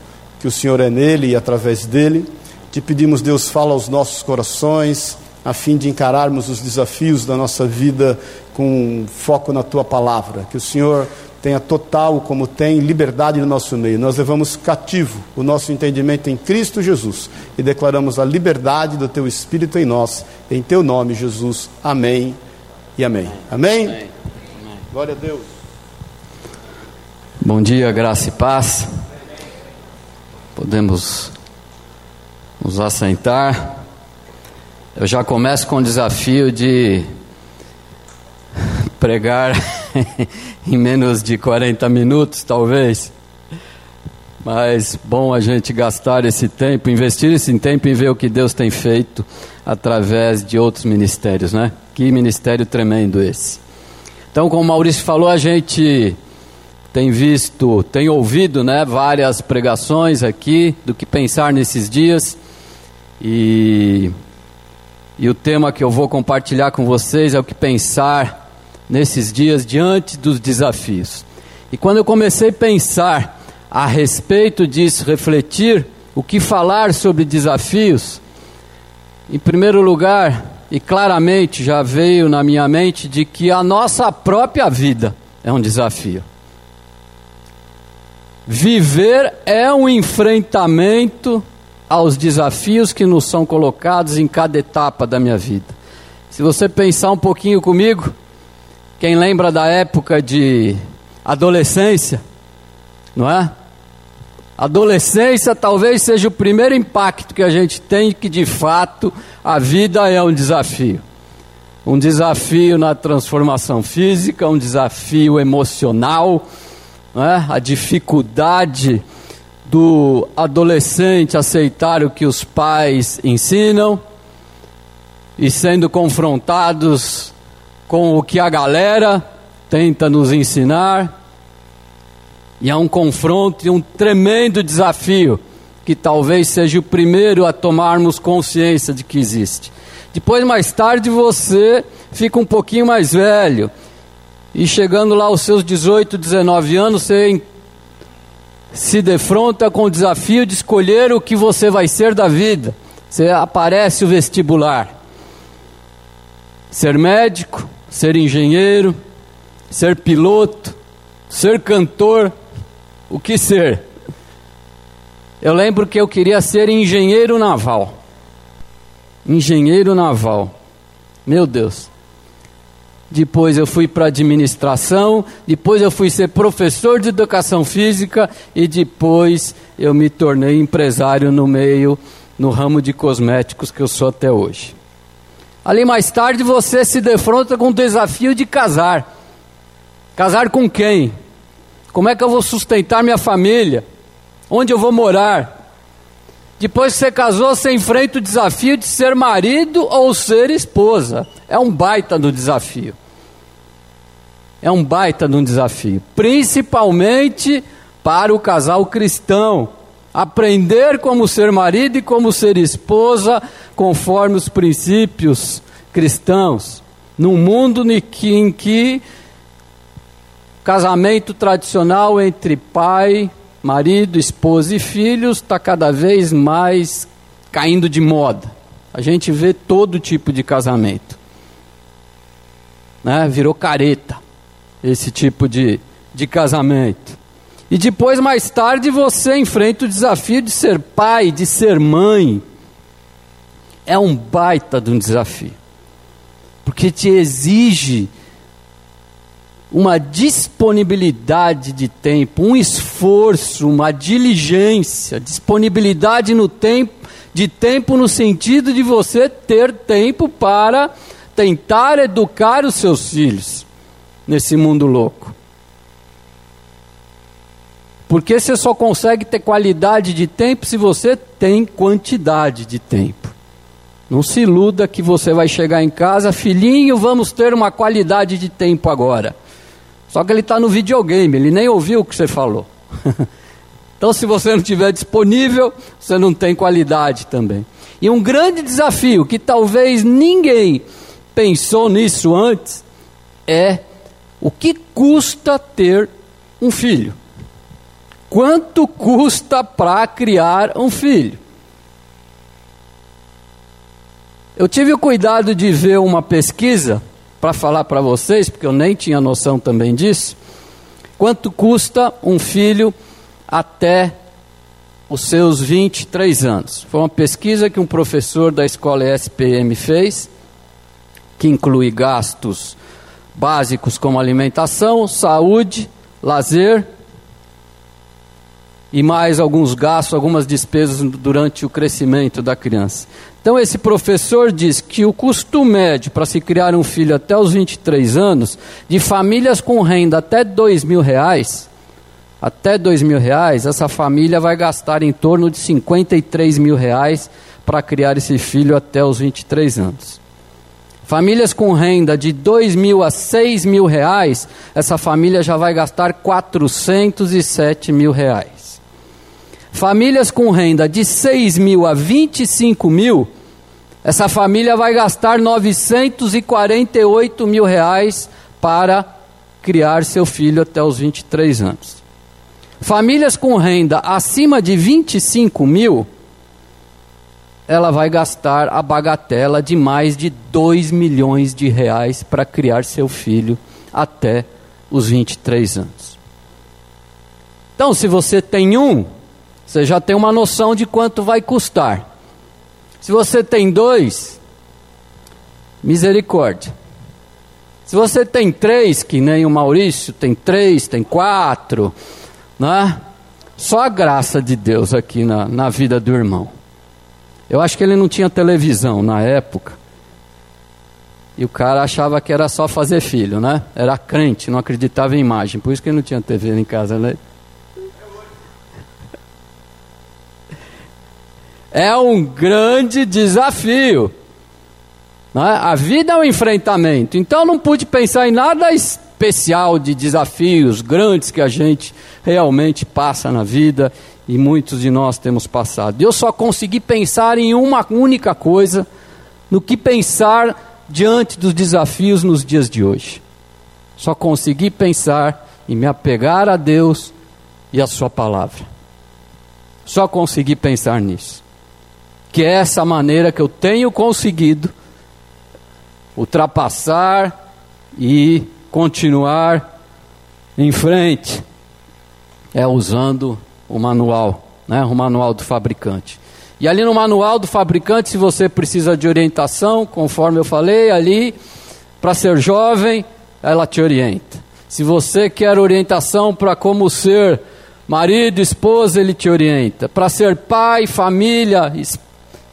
que o Senhor é nele e através dele. Te pedimos, Deus, fala aos nossos corações, a fim de encararmos os desafios da nossa vida com foco na tua palavra. Que o Senhor tenha total, como tem, liberdade no nosso meio. Nós levamos cativo o nosso entendimento em Cristo Jesus e declaramos a liberdade do teu Espírito em nós. Em teu nome, Jesus. Amém e amém. Amém? amém. Glória a Deus. Bom dia, graça e paz. Podemos nos assentar. Eu já começo com o desafio de pregar em menos de 40 minutos, talvez. Mas bom a gente gastar esse tempo, investir esse tempo em ver o que Deus tem feito através de outros ministérios, né? Que ministério tremendo esse. Então, como o Maurício falou, a gente tem visto, tem ouvido, né, várias pregações aqui do que pensar nesses dias. E e o tema que eu vou compartilhar com vocês é o que pensar nesses dias diante dos desafios. E quando eu comecei a pensar a respeito disso, refletir o que falar sobre desafios, em primeiro lugar, e claramente já veio na minha mente de que a nossa própria vida é um desafio. Viver é um enfrentamento aos desafios que nos são colocados em cada etapa da minha vida. Se você pensar um pouquinho comigo, quem lembra da época de adolescência, não é? Adolescência talvez seja o primeiro impacto que a gente tem que de fato a vida é um desafio. Um desafio na transformação física, um desafio emocional, é? a dificuldade do adolescente aceitar o que os pais ensinam e sendo confrontados com o que a galera tenta nos ensinar. E é um confronto e um tremendo desafio que talvez seja o primeiro a tomarmos consciência de que existe. Depois, mais tarde, você fica um pouquinho mais velho. E chegando lá aos seus 18, 19 anos, você se defronta com o desafio de escolher o que você vai ser da vida. Você aparece o vestibular. Ser médico, ser engenheiro, ser piloto, ser cantor, o que ser? Eu lembro que eu queria ser engenheiro naval. Engenheiro naval. Meu Deus. Depois eu fui para administração, depois eu fui ser professor de educação física e depois eu me tornei empresário no meio, no ramo de cosméticos que eu sou até hoje. Ali mais tarde você se defronta com o desafio de casar. Casar com quem? Como é que eu vou sustentar minha família? Onde eu vou morar? Depois que você casou, você enfrenta o desafio de ser marido ou ser esposa. É um baita do desafio. É um baita de um desafio. Principalmente para o casal cristão. Aprender como ser marido e como ser esposa, conforme os princípios cristãos. Num mundo em que Casamento tradicional entre pai, marido, esposa e filhos está cada vez mais caindo de moda. A gente vê todo tipo de casamento. Né? Virou careta esse tipo de, de casamento. E depois, mais tarde, você enfrenta o desafio de ser pai, de ser mãe. É um baita de um desafio. Porque te exige uma disponibilidade de tempo, um esforço, uma diligência, disponibilidade no tempo, de tempo no sentido de você ter tempo para tentar educar os seus filhos nesse mundo louco. Porque você só consegue ter qualidade de tempo se você tem quantidade de tempo. Não se iluda que você vai chegar em casa, filhinho, vamos ter uma qualidade de tempo agora. Só que ele está no videogame, ele nem ouviu o que você falou. então, se você não estiver disponível, você não tem qualidade também. E um grande desafio que talvez ninguém pensou nisso antes é o que custa ter um filho. Quanto custa para criar um filho? Eu tive o cuidado de ver uma pesquisa para falar para vocês, porque eu nem tinha noção também disso, quanto custa um filho até os seus 23 anos. Foi uma pesquisa que um professor da escola ESPM fez, que inclui gastos básicos como alimentação, saúde, lazer e mais alguns gastos, algumas despesas durante o crescimento da criança. Então, esse professor diz que o custo médio para se criar um filho até os 23 anos, de famílias com renda até dois mil reais, até dois mil reais, essa família vai gastar em torno de 53 mil reais para criar esse filho até os 23 anos. Famílias com renda de dois mil a seis mil reais, essa família já vai gastar 407 mil reais. Famílias com renda de 6 mil a 25 mil, essa família vai gastar 948 mil reais para criar seu filho até os 23 anos. Famílias com renda acima de 25 mil, ela vai gastar a bagatela de mais de 2 milhões de reais para criar seu filho até os 23 anos. Então, se você tem um, você já tem uma noção de quanto vai custar. Se você tem dois, misericórdia. Se você tem três, que nem o Maurício tem três, tem quatro, né? Só a graça de Deus aqui na, na vida do irmão. Eu acho que ele não tinha televisão na época. E o cara achava que era só fazer filho, né? Era crente, não acreditava em imagem. Por isso que ele não tinha TV em casa, né? É um grande desafio. Né? A vida é um enfrentamento. Então não pude pensar em nada especial de desafios grandes que a gente realmente passa na vida e muitos de nós temos passado. Eu só consegui pensar em uma única coisa, no que pensar diante dos desafios nos dias de hoje. Só consegui pensar em me apegar a Deus e a Sua palavra. Só consegui pensar nisso. Que é essa maneira que eu tenho conseguido ultrapassar e continuar em frente. É usando o manual, né? o manual do fabricante. E ali no manual do fabricante, se você precisa de orientação, conforme eu falei, ali, para ser jovem, ela te orienta. Se você quer orientação para como ser marido, esposa, ele te orienta. Para ser pai, família,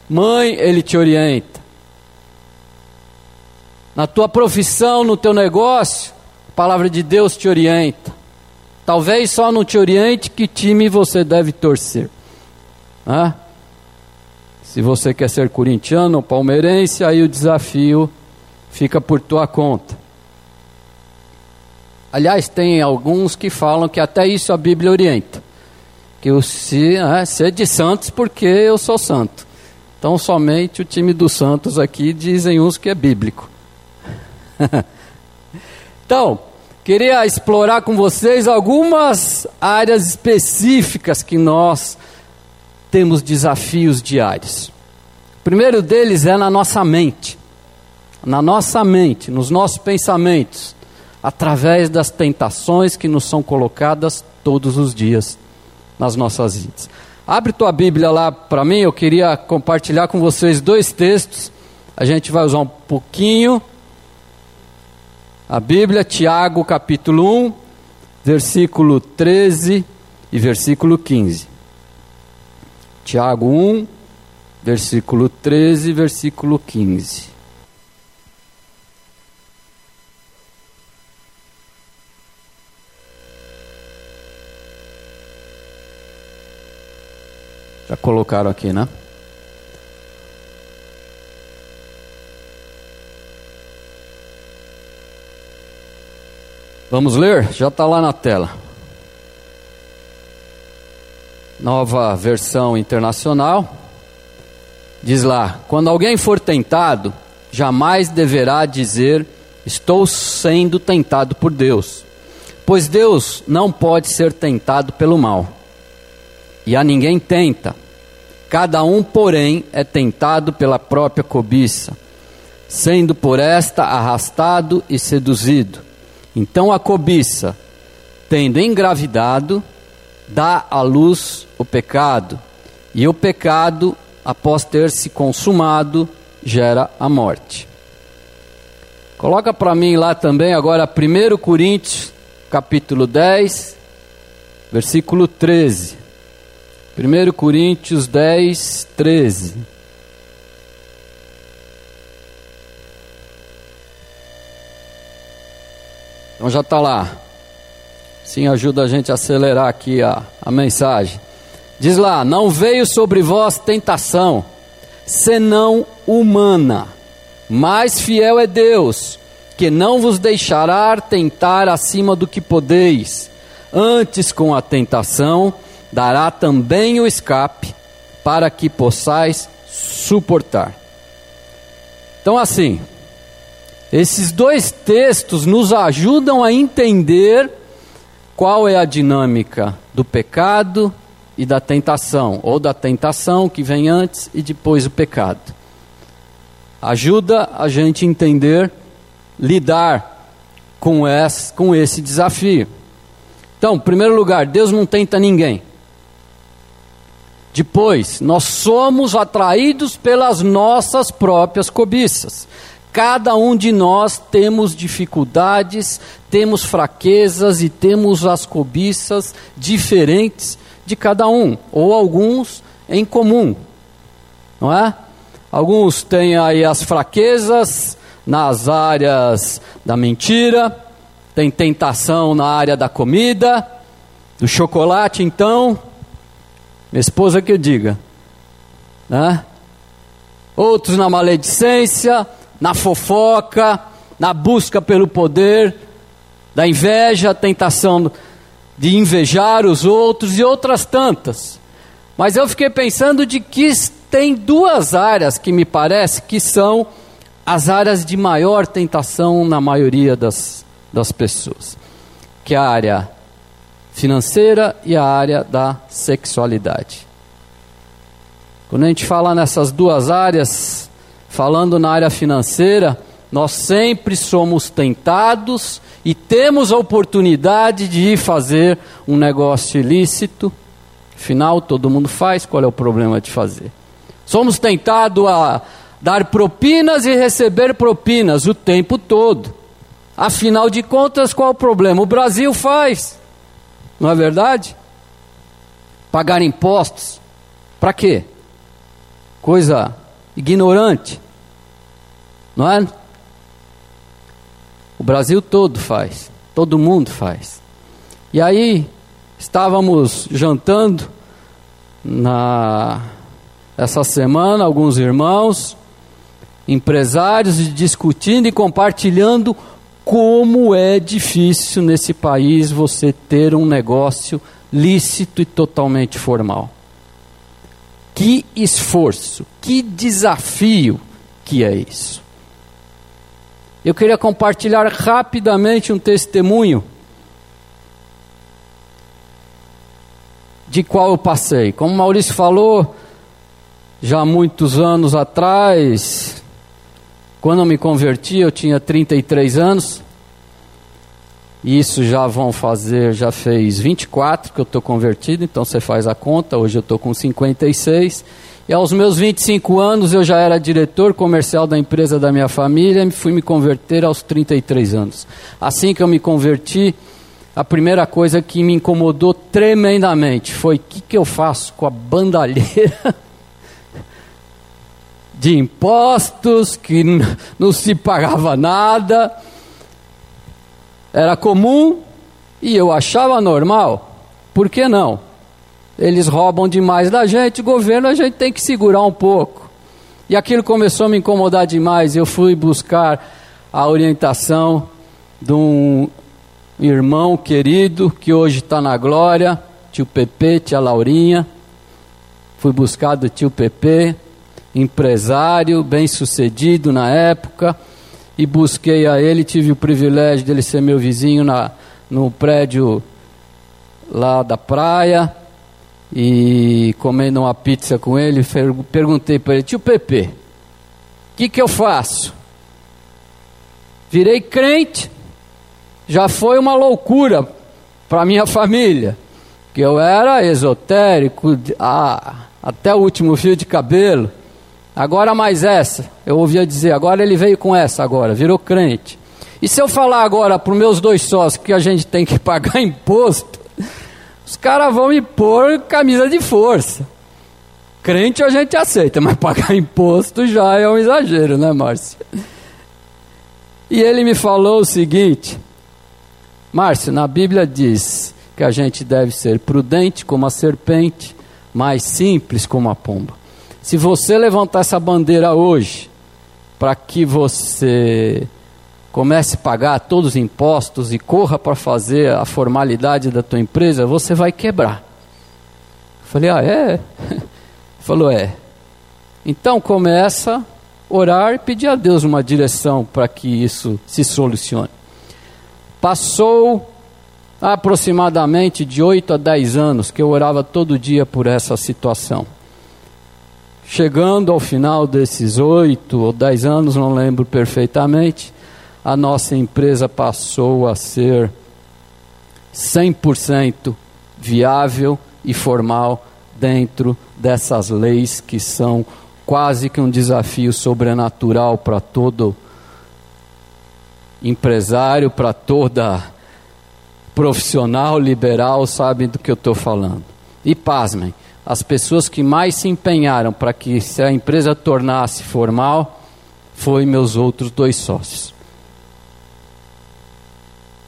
mãe, ele te orienta. Na tua profissão, no teu negócio, a palavra de Deus te orienta. Talvez só não te oriente que time você deve torcer. Ah? Se você quer ser corintiano ou palmeirense, aí o desafio fica por tua conta. Aliás, tem alguns que falam que até isso a Bíblia orienta. Que eu se, é, ser de Santos porque eu sou santo. Então somente o time dos Santos aqui dizem uns que é bíblico. então, queria explorar com vocês algumas áreas específicas que nós temos desafios diários. O primeiro deles é na nossa mente. Na nossa mente, nos nossos pensamentos, através das tentações que nos são colocadas todos os dias nas nossas vidas. Abre tua Bíblia lá para mim, eu queria compartilhar com vocês dois textos. A gente vai usar um pouquinho a Bíblia, Tiago capítulo 1, versículo 13 e versículo 15. Tiago 1, versículo 13 e versículo 15. Já colocaram aqui, né? Vamos ler? Já está lá na tela. Nova versão internacional. Diz lá: Quando alguém for tentado, jamais deverá dizer: Estou sendo tentado por Deus. Pois Deus não pode ser tentado pelo mal. E a ninguém tenta. Cada um, porém, é tentado pela própria cobiça, sendo por esta arrastado e seduzido. Então a cobiça, tendo engravidado, dá à luz o pecado, e o pecado, após ter se consumado, gera a morte. Coloca para mim lá também agora 1 Coríntios, capítulo 10, versículo 13. 1 Coríntios 10, 13. Então já está lá. Sim, ajuda a gente a acelerar aqui a, a mensagem. Diz lá: Não veio sobre vós tentação, senão humana, mas fiel é Deus, que não vos deixará tentar acima do que podeis. Antes, com a tentação, dará também o escape, para que possais suportar. Então, assim, esses dois textos nos ajudam a entender qual é a dinâmica do pecado e da tentação, ou da tentação que vem antes e depois o pecado. Ajuda a gente entender, lidar com esse, com esse desafio. Então, em primeiro lugar, Deus não tenta ninguém. Depois, nós somos atraídos pelas nossas próprias cobiças. Cada um de nós temos dificuldades, temos fraquezas e temos as cobiças diferentes de cada um, ou alguns em comum, não é? Alguns têm aí as fraquezas nas áreas da mentira, tem tentação na área da comida, do chocolate, então, minha esposa que eu diga, né? Outros na maledicência, na fofoca, na busca pelo poder, da inveja, tentação de invejar os outros e outras tantas. Mas eu fiquei pensando de que tem duas áreas que me parece que são as áreas de maior tentação na maioria das, das pessoas, que é a área financeira e a área da sexualidade. Quando a gente fala nessas duas áreas, falando na área financeira, nós sempre somos tentados e temos a oportunidade de ir fazer um negócio ilícito. Afinal, todo mundo faz, qual é o problema de fazer? Somos tentados a dar propinas e receber propinas o tempo todo. Afinal de contas, qual o problema? O Brasil faz, não é verdade? Pagar impostos, para quê? Coisa ignorante, não é? O Brasil todo faz, todo mundo faz. E aí estávamos jantando na essa semana alguns irmãos, empresários discutindo e compartilhando como é difícil nesse país você ter um negócio lícito e totalmente formal. Que esforço, que desafio que é isso. Eu queria compartilhar rapidamente um testemunho de qual eu passei. Como Maurício falou, já muitos anos atrás, quando eu me converti, eu tinha 33 anos. Isso já vão fazer, já fez 24 que eu estou convertido, então você faz a conta, hoje eu estou com 56. E aos meus 25 anos eu já era diretor comercial da empresa da minha família e fui me converter aos 33 anos. Assim que eu me converti, a primeira coisa que me incomodou tremendamente foi o que, que eu faço com a bandalheira de impostos, que não se pagava nada, era comum e eu achava normal. Por que não? eles roubam demais da gente, governo a gente tem que segurar um pouco. E aquilo começou a me incomodar demais. Eu fui buscar a orientação de um irmão querido que hoje está na glória, tio Pepe, tia Laurinha. Fui buscar do tio Pepe, empresário, bem sucedido na época, e busquei a ele. Tive o privilégio dele ser meu vizinho na, no prédio lá da praia e comendo uma pizza com ele, perguntei para ele, tio Pepe, o que, que eu faço? Virei crente, já foi uma loucura para minha família, que eu era esotérico, ah, até o último fio de cabelo. Agora mais essa, eu ouvia dizer, agora ele veio com essa agora, virou crente. E se eu falar agora para os meus dois sócios que a gente tem que pagar imposto, os caras vão me pôr camisa de força. Crente a gente aceita, mas pagar imposto já é um exagero, né, Márcio? E ele me falou o seguinte: Márcio, na Bíblia diz que a gente deve ser prudente como a serpente, mais simples como a pomba. Se você levantar essa bandeira hoje, para que você comece a pagar todos os impostos e corra para fazer a formalidade da tua empresa, você vai quebrar. falei, ah, é? Falou, é. Então começa a orar e pedir a Deus uma direção para que isso se solucione. Passou aproximadamente de 8 a 10 anos que eu orava todo dia por essa situação. Chegando ao final desses 8 ou 10 anos, não lembro perfeitamente, a nossa empresa passou a ser 100% viável e formal dentro dessas leis que são quase que um desafio sobrenatural para todo empresário, para toda profissional liberal, sabe do que eu estou falando. E pasmem, as pessoas que mais se empenharam para que se a empresa tornasse formal foi meus outros dois sócios.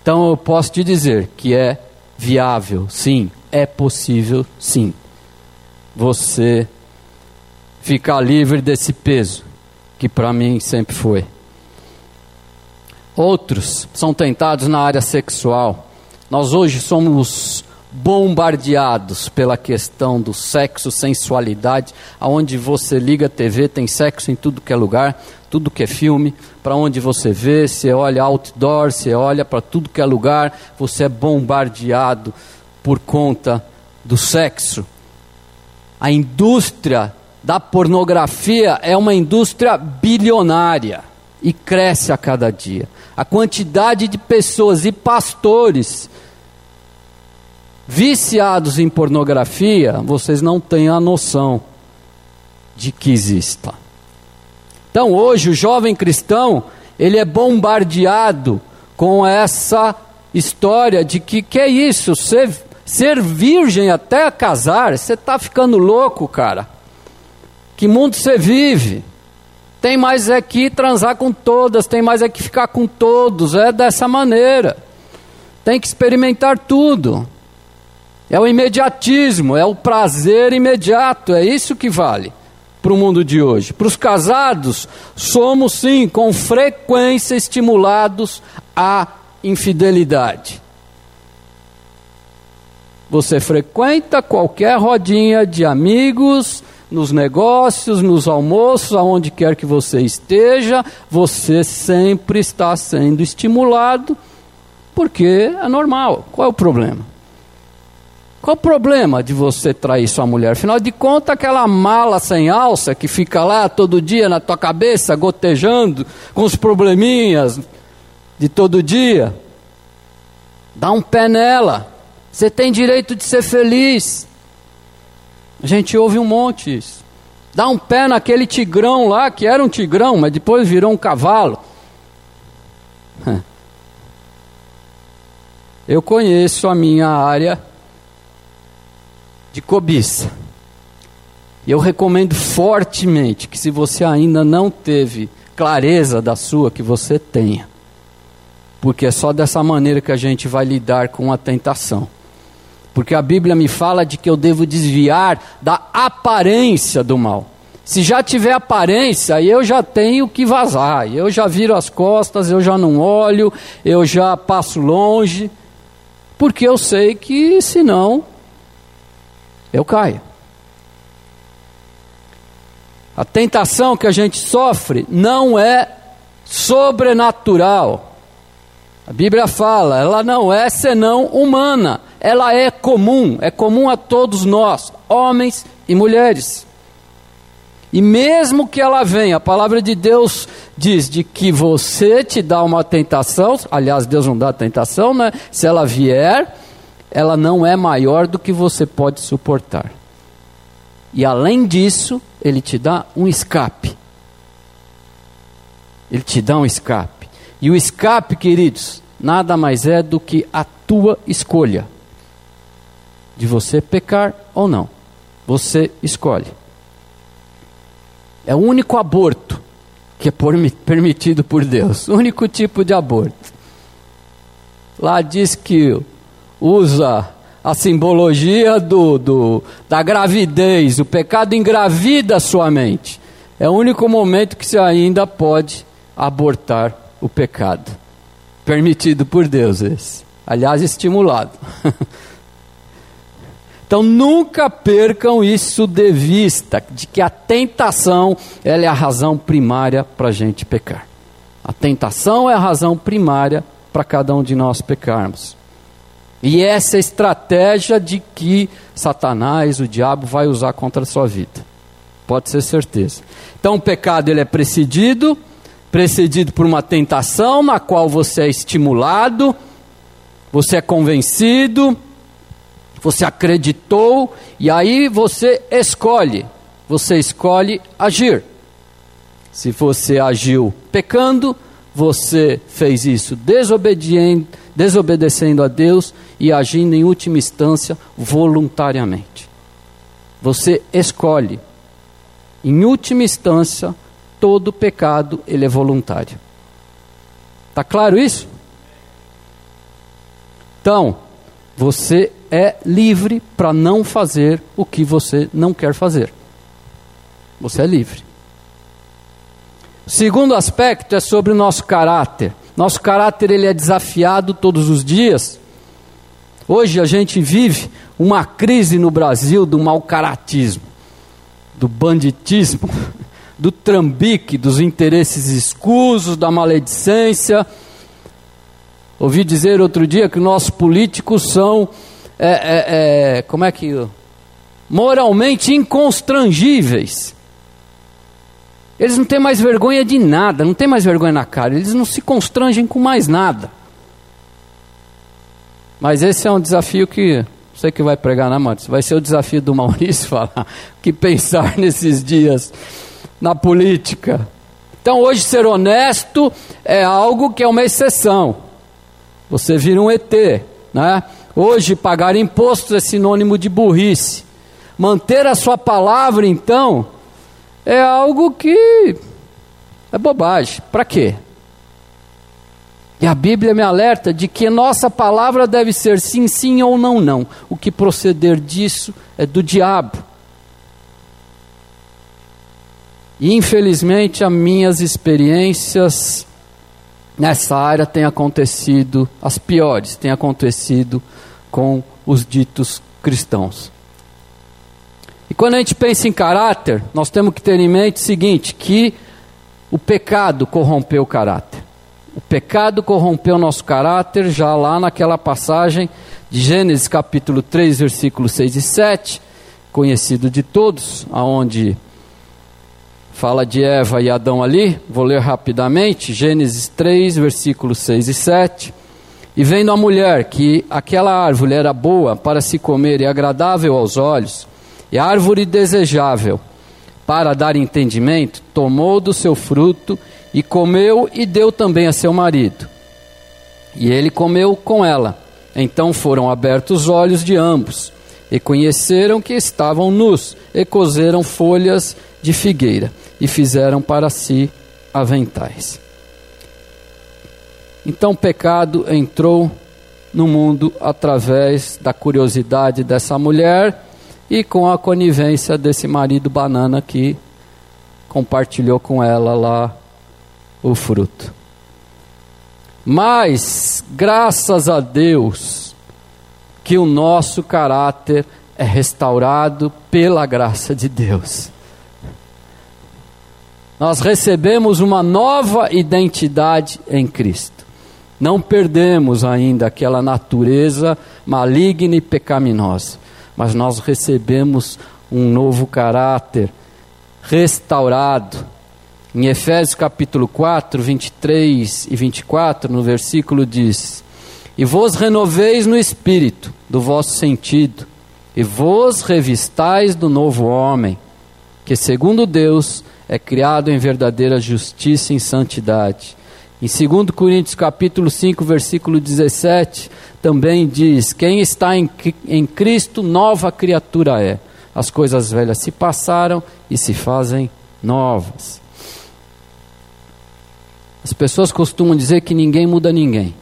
Então eu posso te dizer que é viável, sim, é possível, sim. Você ficar livre desse peso, que para mim sempre foi. Outros são tentados na área sexual. Nós hoje somos bombardeados pela questão do sexo, sensualidade, aonde você liga a TV, tem sexo em tudo que é lugar, tudo que é filme, para onde você vê, você olha outdoor, você olha para tudo que é lugar, você é bombardeado por conta do sexo. A indústria da pornografia é uma indústria bilionária e cresce a cada dia. A quantidade de pessoas e pastores viciados em pornografia, vocês não têm a noção de que exista. Então, hoje o jovem cristão, ele é bombardeado com essa história de que que é isso, ser, ser virgem até casar, você está ficando louco, cara. Que mundo você vive? Tem mais é que transar com todas, tem mais é que ficar com todos, é dessa maneira. Tem que experimentar tudo. É o imediatismo, é o prazer imediato, é isso que vale para o mundo de hoje. Para os casados, somos sim, com frequência, estimulados à infidelidade. Você frequenta qualquer rodinha de amigos, nos negócios, nos almoços, aonde quer que você esteja, você sempre está sendo estimulado, porque é normal. Qual é o problema? Qual o problema de você trair sua mulher? Afinal de contas, aquela mala sem alça que fica lá todo dia na tua cabeça, gotejando, com os probleminhas de todo dia. Dá um pé nela. Você tem direito de ser feliz. A gente ouve um monte isso. Dá um pé naquele tigrão lá, que era um tigrão, mas depois virou um cavalo. Eu conheço a minha área de cobiça. Eu recomendo fortemente que, se você ainda não teve clareza da sua, que você tenha. Porque é só dessa maneira que a gente vai lidar com a tentação. Porque a Bíblia me fala de que eu devo desviar da aparência do mal. Se já tiver aparência, eu já tenho que vazar. Eu já viro as costas, eu já não olho, eu já passo longe. Porque eu sei que senão eu caio. A tentação que a gente sofre não é sobrenatural. A Bíblia fala, ela não é senão humana, ela é comum, é comum a todos nós, homens e mulheres. E mesmo que ela venha, a palavra de Deus diz de que você te dá uma tentação, aliás, Deus não dá tentação, né? Se ela vier, ela não é maior do que você pode suportar. E além disso, ele te dá um escape. Ele te dá um escape. E o escape, queridos, nada mais é do que a tua escolha de você pecar ou não. Você escolhe. É o único aborto que é permitido por Deus. O único tipo de aborto. Lá diz que usa a simbologia do, do, da gravidez, o pecado engravida a sua mente. É o único momento que você ainda pode abortar o pecado. Permitido por Deus esse. Aliás, estimulado. então nunca percam isso de vista, de que a tentação ela é a razão primária para a gente pecar. A tentação é a razão primária para cada um de nós pecarmos. E essa estratégia de que Satanás, o diabo, vai usar contra a sua vida. Pode ser certeza. Então o pecado ele é precedido, precedido por uma tentação na qual você é estimulado, você é convencido, Você acreditou e aí você escolhe. Você escolhe agir. Se você agiu pecando, você fez isso desobedecendo a Deus e agindo em última instância voluntariamente. Você escolhe. Em última instância, todo pecado ele é voluntário. Tá claro isso? Então, você é livre para não fazer o que você não quer fazer. Você é livre. Segundo aspecto é sobre o nosso caráter. Nosso caráter ele é desafiado todos os dias. Hoje a gente vive uma crise no Brasil do mau caratismo, do banditismo, do trambique, dos interesses escusos, da maledicência. Ouvi dizer outro dia que nossos políticos são, é, é, é, como é que, moralmente inconstrangíveis. Eles não têm mais vergonha de nada, não têm mais vergonha na cara, eles não se constrangem com mais nada. Mas esse é um desafio que você que vai pregar, né, Maurício? Vai ser o desafio do Maurício falar que pensar nesses dias na política. Então, hoje, ser honesto é algo que é uma exceção. Você vira um ET, né? Hoje, pagar impostos é sinônimo de burrice. Manter a sua palavra, então, é algo que é bobagem. Para quê? E a Bíblia me alerta de que nossa palavra deve ser sim, sim ou não, não. O que proceder disso é do diabo. E infelizmente as minhas experiências nessa área têm acontecido, as piores, têm acontecido com os ditos cristãos. E quando a gente pensa em caráter, nós temos que ter em mente o seguinte: que o pecado corrompeu o caráter. O pecado corrompeu nosso caráter, já lá naquela passagem de Gênesis capítulo 3, versículos 6 e 7, conhecido de todos, aonde fala de Eva e Adão ali, vou ler rapidamente, Gênesis 3, versículos 6 e 7. E vendo a mulher que aquela árvore era boa para se comer e agradável aos olhos, e árvore desejável para dar entendimento, tomou do seu fruto e comeu e deu também a seu marido. E ele comeu com ela. Então foram abertos os olhos de ambos, e conheceram que estavam nus, e cozeram folhas de figueira, e fizeram para si aventais. Então o pecado entrou no mundo através da curiosidade dessa mulher e com a conivência desse marido banana que compartilhou com ela lá o fruto. Mas, graças a Deus, que o nosso caráter é restaurado pela graça de Deus. Nós recebemos uma nova identidade em Cristo. Não perdemos ainda aquela natureza maligna e pecaminosa mas nós recebemos um novo caráter restaurado. Em Efésios capítulo 4, 23 e 24, no versículo diz: E vos renoveis no espírito do vosso sentido, e vos revistais do novo homem, que segundo Deus é criado em verdadeira justiça e santidade. Em 2 Coríntios capítulo 5, versículo 17, também diz: Quem está em, em Cristo, nova criatura é. As coisas velhas se passaram e se fazem novas. As pessoas costumam dizer que ninguém muda ninguém.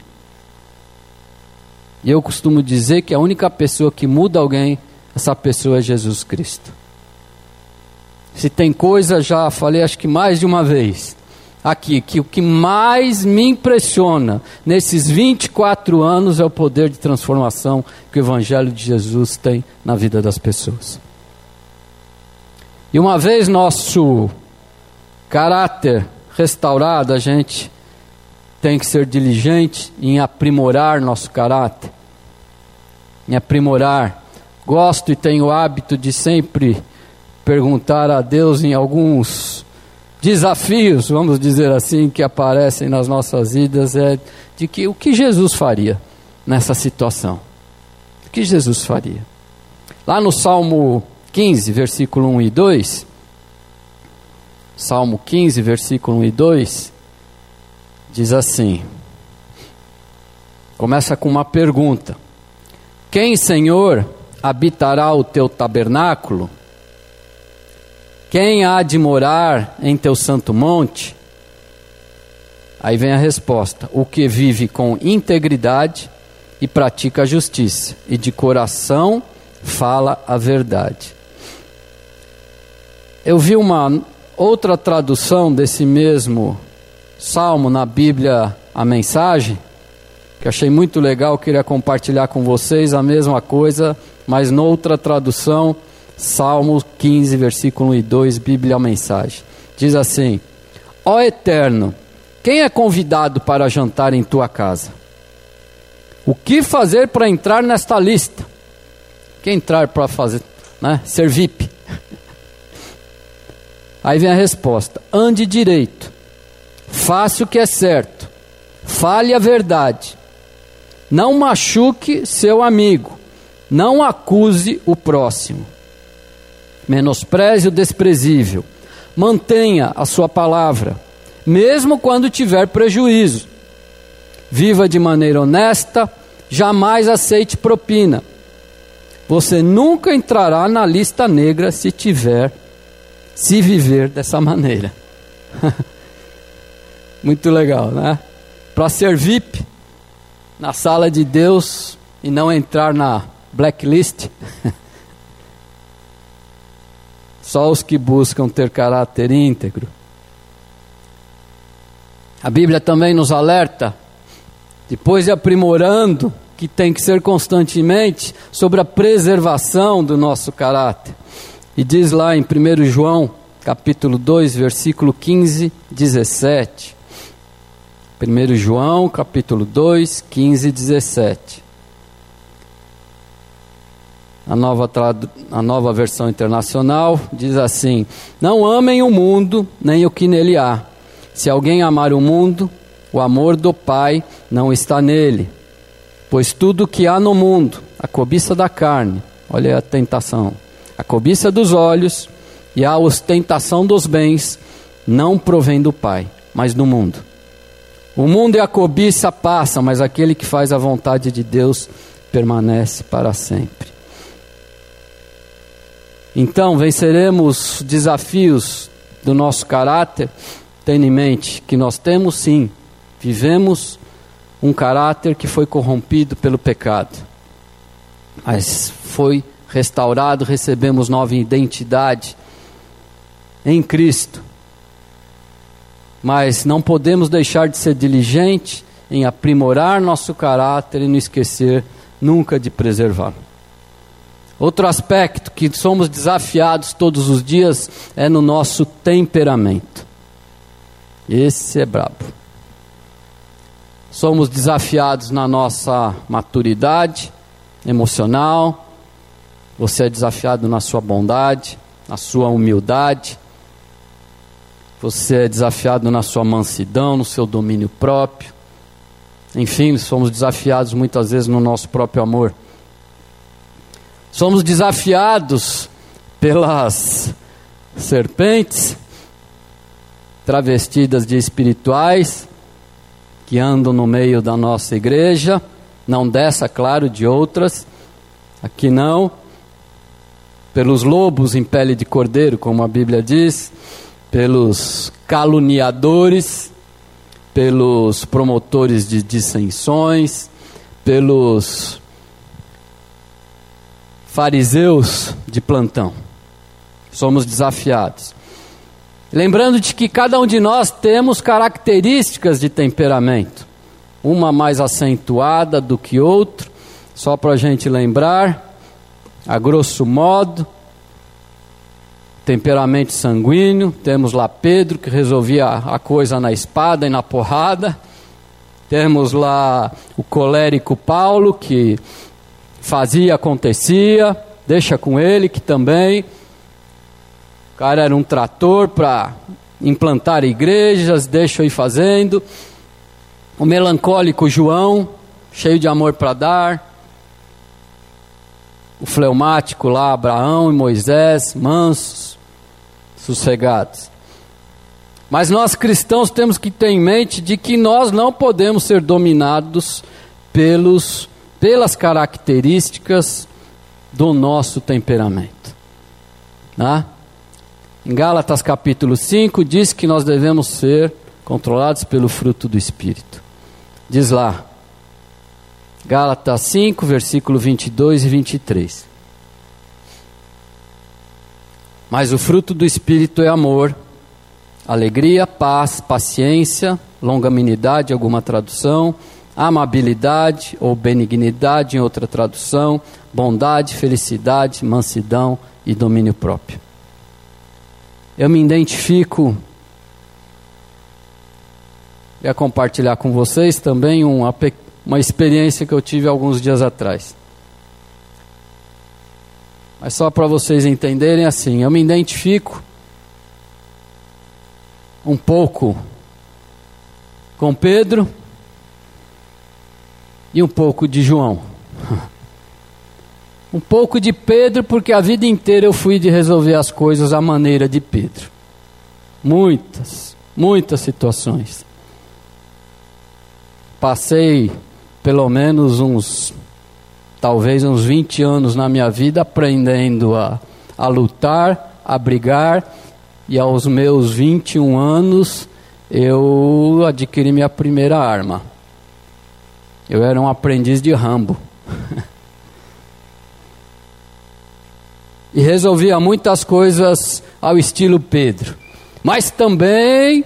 E eu costumo dizer que a única pessoa que muda alguém, essa pessoa é Jesus Cristo. Se tem coisa, já falei acho que mais de uma vez aqui que o que mais me impressiona nesses 24 anos é o poder de transformação que o Evangelho de Jesus tem na vida das pessoas. E uma vez nosso caráter restaurado, a gente tem que ser diligente em aprimorar nosso caráter, em aprimorar. Gosto e tenho o hábito de sempre perguntar a Deus em alguns desafios, vamos dizer assim, que aparecem nas nossas vidas é de que o que Jesus faria nessa situação? O que Jesus faria? Lá no Salmo 15, versículo 1 e 2, Salmo 15, versículo 1 e 2, diz assim: começa com uma pergunta: Quem, Senhor, habitará o teu tabernáculo? Quem há de morar em teu santo monte? Aí vem a resposta: O que vive com integridade e pratica a justiça, e de coração fala a verdade. Eu vi uma outra tradução desse mesmo salmo na Bíblia, a mensagem, que achei muito legal, queria compartilhar com vocês a mesma coisa, mas noutra tradução, Salmo 15, versículo 1 e 2, Bíblia a mensagem. Diz assim: Ó Eterno, quem é convidado para jantar em tua casa? O que fazer para entrar nesta lista? Quem entrar para fazer, né? Ser VIP. Aí vem a resposta: ande direito, faça o que é certo, fale a verdade, não machuque seu amigo, não acuse o próximo, menospreze o desprezível, mantenha a sua palavra, mesmo quando tiver prejuízo. Viva de maneira honesta, jamais aceite propina. Você nunca entrará na lista negra se tiver, se viver dessa maneira. Muito legal, né? Para ser VIP, na sala de Deus e não entrar na blacklist. Só os que buscam ter caráter íntegro. A Bíblia também nos alerta, depois de aprimorando, que tem que ser constantemente sobre a preservação do nosso caráter. E diz lá em 1 João, capítulo 2, versículo 15, 17. 1 João, capítulo 2, 15 e 17. A nova, a nova versão internacional diz assim: Não amem o mundo, nem o que nele há. Se alguém amar o mundo, o amor do Pai não está nele. Pois tudo que há no mundo, a cobiça da carne, olha a tentação, a cobiça dos olhos e a ostentação dos bens, não provém do Pai, mas do mundo. O mundo e a cobiça passam, mas aquele que faz a vontade de Deus permanece para sempre. Então, venceremos desafios do nosso caráter, tendo em mente que nós temos sim, vivemos um caráter que foi corrompido pelo pecado, mas foi restaurado, recebemos nova identidade em Cristo mas não podemos deixar de ser diligente em aprimorar nosso caráter e não esquecer nunca de preservá-lo. Outro aspecto que somos desafiados todos os dias é no nosso temperamento. Esse é brabo. Somos desafiados na nossa maturidade emocional. Você é desafiado na sua bondade, na sua humildade, você é desafiado na sua mansidão, no seu domínio próprio. Enfim, somos desafiados muitas vezes no nosso próprio amor. Somos desafiados pelas serpentes travestidas de espirituais que andam no meio da nossa igreja, não dessa, claro, de outras, aqui não, pelos lobos em pele de cordeiro, como a Bíblia diz, pelos caluniadores, pelos promotores de dissensões, pelos fariseus de plantão. Somos desafiados. Lembrando de que cada um de nós temos características de temperamento, uma mais acentuada do que outra, só para a gente lembrar, a grosso modo, temperamento sanguíneo, temos lá Pedro que resolvia a coisa na espada e na porrada, temos lá o colérico Paulo que fazia, acontecia, deixa com ele que também, o cara era um trator para implantar igrejas, deixa eu ir fazendo, o melancólico João, cheio de amor para dar, o fleumático lá, Abraão e Moisés, mansos, sossegados. Mas nós cristãos temos que ter em mente de que nós não podemos ser dominados pelos, pelas características do nosso temperamento. Tá? Em Gálatas capítulo 5 diz que nós devemos ser controlados pelo fruto do Espírito. Diz lá, Gálatas 5, versículo 22 e 23. Mas o fruto do Espírito é amor, alegria, paz, paciência, longanimidade, alguma tradução, amabilidade ou benignidade em outra tradução, bondade, felicidade, mansidão e domínio próprio. Eu me identifico e compartilhar com vocês também uma, uma experiência que eu tive alguns dias atrás. Mas só para vocês entenderem assim, eu me identifico um pouco com Pedro e um pouco de João. Um pouco de Pedro, porque a vida inteira eu fui de resolver as coisas à maneira de Pedro. Muitas, muitas situações. Passei pelo menos uns, talvez uns 20 anos na minha vida aprendendo a, a lutar, a brigar e aos meus 21 anos eu adquiri minha primeira arma. Eu era um aprendiz de Rambo. e resolvia muitas coisas ao estilo Pedro. Mas também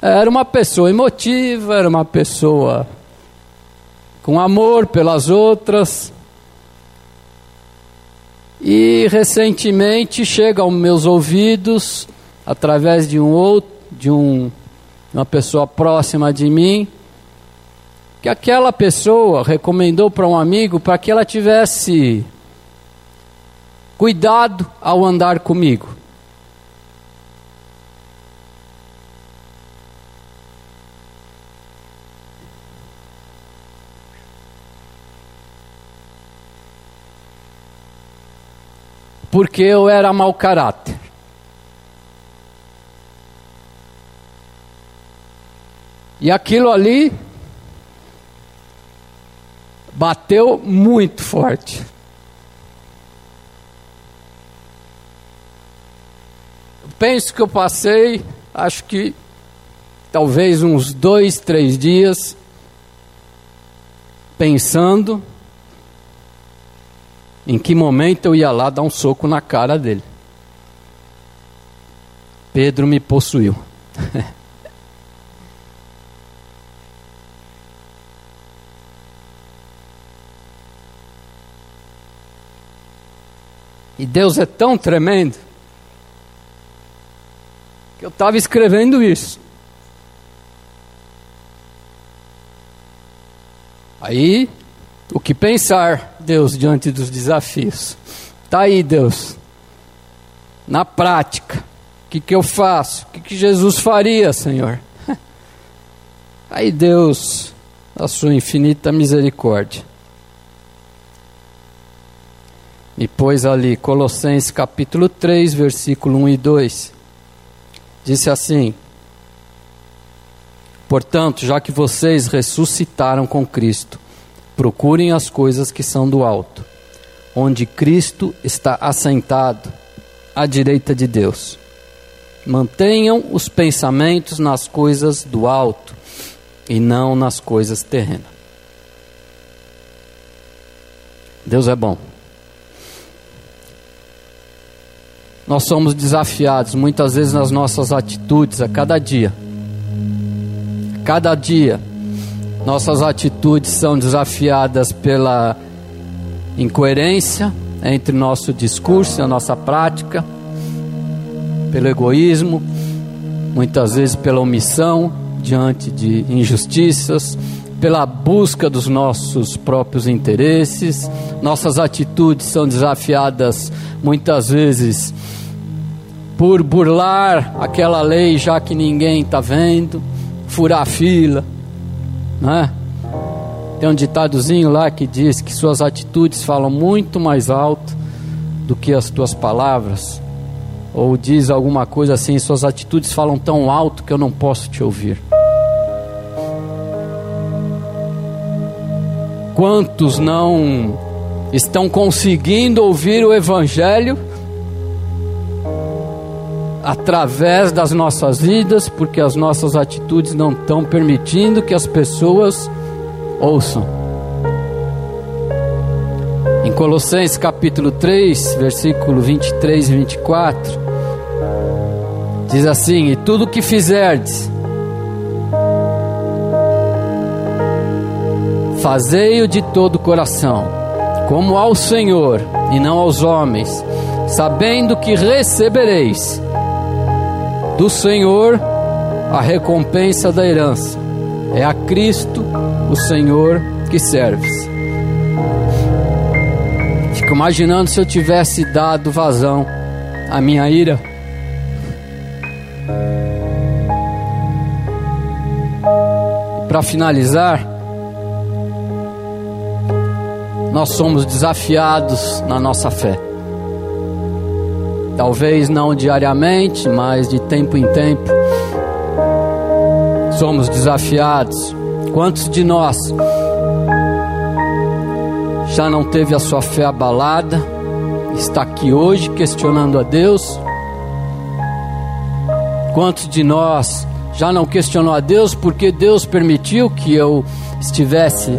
era uma pessoa emotiva, era uma pessoa com amor pelas outras. E recentemente chega aos meus ouvidos, através de um outro, de um, uma pessoa próxima de mim, que aquela pessoa recomendou para um amigo para que ela tivesse cuidado ao andar comigo. Porque eu era mau caráter. E aquilo ali bateu muito forte. penso que eu passei, acho que talvez uns dois, três dias, pensando em que momento eu ia lá dar um soco na cara dele. Pedro me possuiu. e Deus é tão tremendo que eu estava escrevendo isso. Aí o que pensar, Deus, diante dos desafios? Está aí, Deus. Na prática, o que, que eu faço? O que, que Jesus faria, Senhor? Aí, Deus, a sua infinita misericórdia, me pôs ali, Colossenses capítulo 3, versículo 1 e 2. Disse assim: Portanto, já que vocês ressuscitaram com Cristo, Procurem as coisas que são do alto, onde Cristo está assentado à direita de Deus. Mantenham os pensamentos nas coisas do alto e não nas coisas terrenas. Deus é bom. Nós somos desafiados muitas vezes nas nossas atitudes a cada dia. Cada dia nossas atitudes são desafiadas pela incoerência entre nosso discurso e a nossa prática, pelo egoísmo, muitas vezes pela omissão diante de injustiças, pela busca dos nossos próprios interesses. Nossas atitudes são desafiadas muitas vezes por burlar aquela lei já que ninguém está vendo, furar fila, né? Tem um ditadozinho lá que diz que suas atitudes falam muito mais alto do que as tuas palavras. Ou diz alguma coisa assim: suas atitudes falam tão alto que eu não posso te ouvir. Quantos não estão conseguindo ouvir o Evangelho através das nossas vidas, porque as nossas atitudes não estão permitindo que as pessoas ouçam? Em Colossenses capítulo 3, versículo 23 e 24, diz assim: E tudo o que fizerdes, Fazei-o de todo o coração, como ao Senhor e não aos homens, sabendo que recebereis do Senhor a recompensa da herança. É a Cristo, o Senhor, que serves. Fico imaginando se eu tivesse dado vazão à minha ira. Para finalizar, nós somos desafiados na nossa fé. Talvez não diariamente, mas de tempo em tempo. Somos desafiados. Quantos de nós já não teve a sua fé abalada? Está aqui hoje questionando a Deus? Quantos de nós já não questionou a Deus porque Deus permitiu que eu estivesse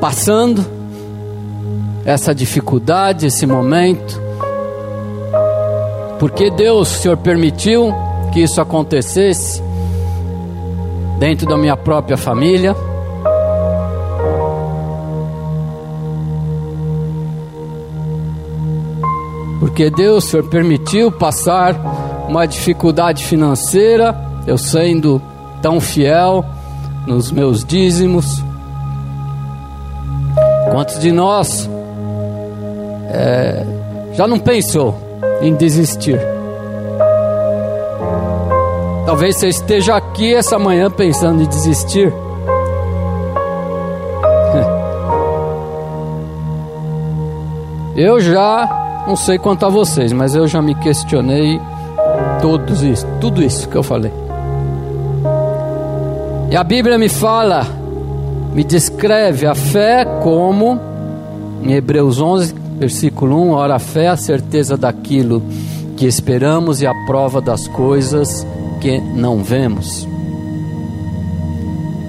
passando? essa dificuldade, esse momento. Porque Deus, Senhor, permitiu que isso acontecesse dentro da minha própria família. Porque Deus, Senhor, permitiu passar uma dificuldade financeira, eu sendo tão fiel nos meus dízimos. Quantos de nós é, já não pensou em desistir. Talvez você esteja aqui essa manhã pensando em desistir. Eu já não sei quanto a vocês, mas eu já me questionei todos isso, tudo isso que eu falei. E a Bíblia me fala, me descreve a fé como em Hebreus 11, Versículo 1: Ora, a fé é a certeza daquilo que esperamos e a prova das coisas que não vemos.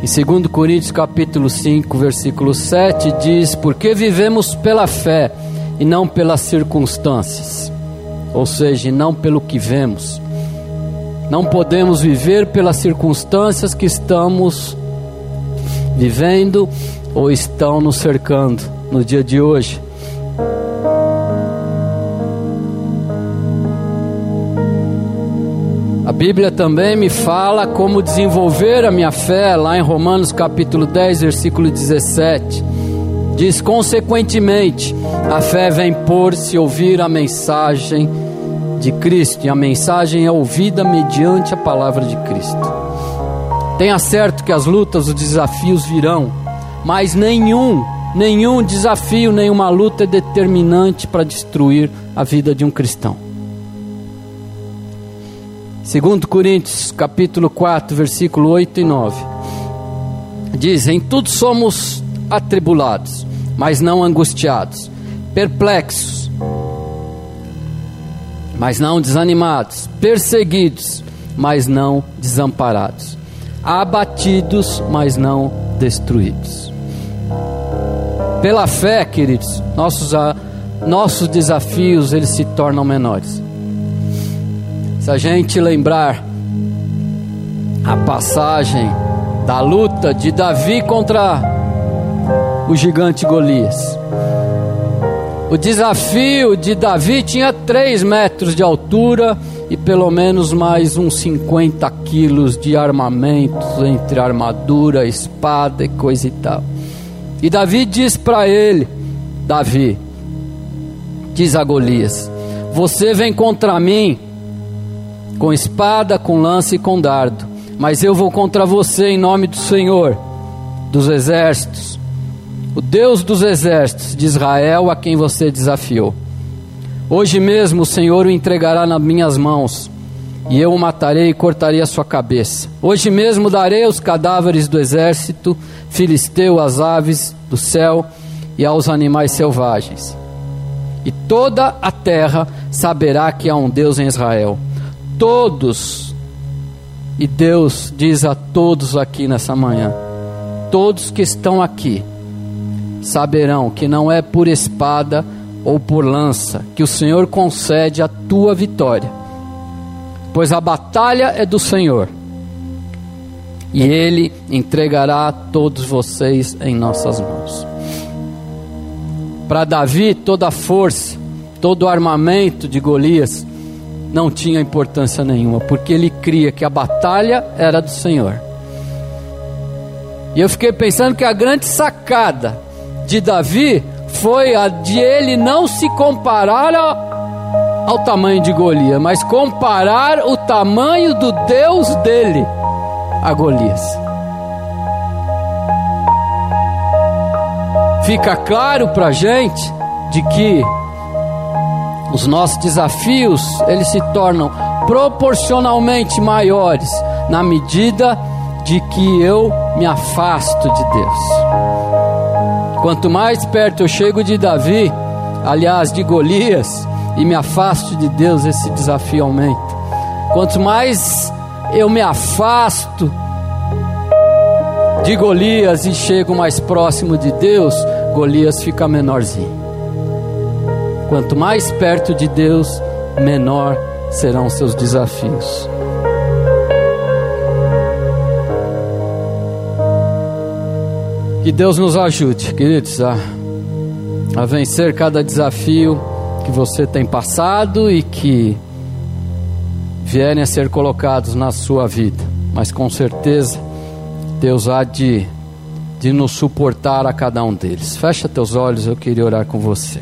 Em 2 Coríntios capítulo 5, versículo 7 diz: Porque vivemos pela fé e não pelas circunstâncias, ou seja, não pelo que vemos. Não podemos viver pelas circunstâncias que estamos vivendo ou estão nos cercando no dia de hoje. Bíblia também me fala como desenvolver a minha fé, lá em Romanos capítulo 10, versículo 17. Diz: consequentemente, a fé vem por se ouvir a mensagem de Cristo, e a mensagem é ouvida mediante a palavra de Cristo. Tenha certo que as lutas, os desafios virão, mas nenhum, nenhum desafio, nenhuma luta é determinante para destruir a vida de um cristão. Segundo Coríntios, capítulo 4, versículo 8 e 9. Diz: "Em tudo somos atribulados, mas não angustiados, perplexos, mas não desanimados, perseguidos, mas não desamparados, abatidos, mas não destruídos." Pela fé, queridos, nossos nossos desafios eles se tornam menores se a gente lembrar a passagem da luta de Davi contra o gigante Golias. O desafio de Davi tinha 3 metros de altura e pelo menos mais uns 50 quilos de armamento entre armadura, espada e coisa e tal. E Davi diz para ele: Davi, diz a Golias: Você vem contra mim com espada, com lança e com dardo. Mas eu vou contra você em nome do Senhor, dos exércitos, o Deus dos exércitos de Israel a quem você desafiou. Hoje mesmo o Senhor o entregará nas minhas mãos, e eu o matarei e cortarei a sua cabeça. Hoje mesmo darei aos cadáveres do exército filisteu às aves do céu e aos animais selvagens. E toda a terra saberá que há um Deus em Israel. Todos, e Deus diz a todos aqui nessa manhã: todos que estão aqui saberão que não é por espada ou por lança que o Senhor concede a tua vitória, pois a batalha é do Senhor e Ele entregará todos vocês em nossas mãos. Para Davi, toda a força, todo o armamento de Golias não tinha importância nenhuma, porque ele cria que a batalha era do Senhor. E eu fiquei pensando que a grande sacada de Davi foi a de ele não se comparar ao, ao tamanho de Golias, mas comparar o tamanho do Deus dele a Golias. Fica claro para gente de que os nossos desafios eles se tornam proporcionalmente maiores na medida de que eu me afasto de Deus. Quanto mais perto eu chego de Davi, aliás, de Golias, e me afasto de Deus, esse desafio aumenta. Quanto mais eu me afasto de Golias e chego mais próximo de Deus, Golias fica menorzinho. Quanto mais perto de Deus, menor serão seus desafios. Que Deus nos ajude, queridos, a, a vencer cada desafio que você tem passado e que vierem a ser colocados na sua vida. Mas com certeza, Deus há de, de nos suportar a cada um deles. Fecha teus olhos, eu queria orar com você.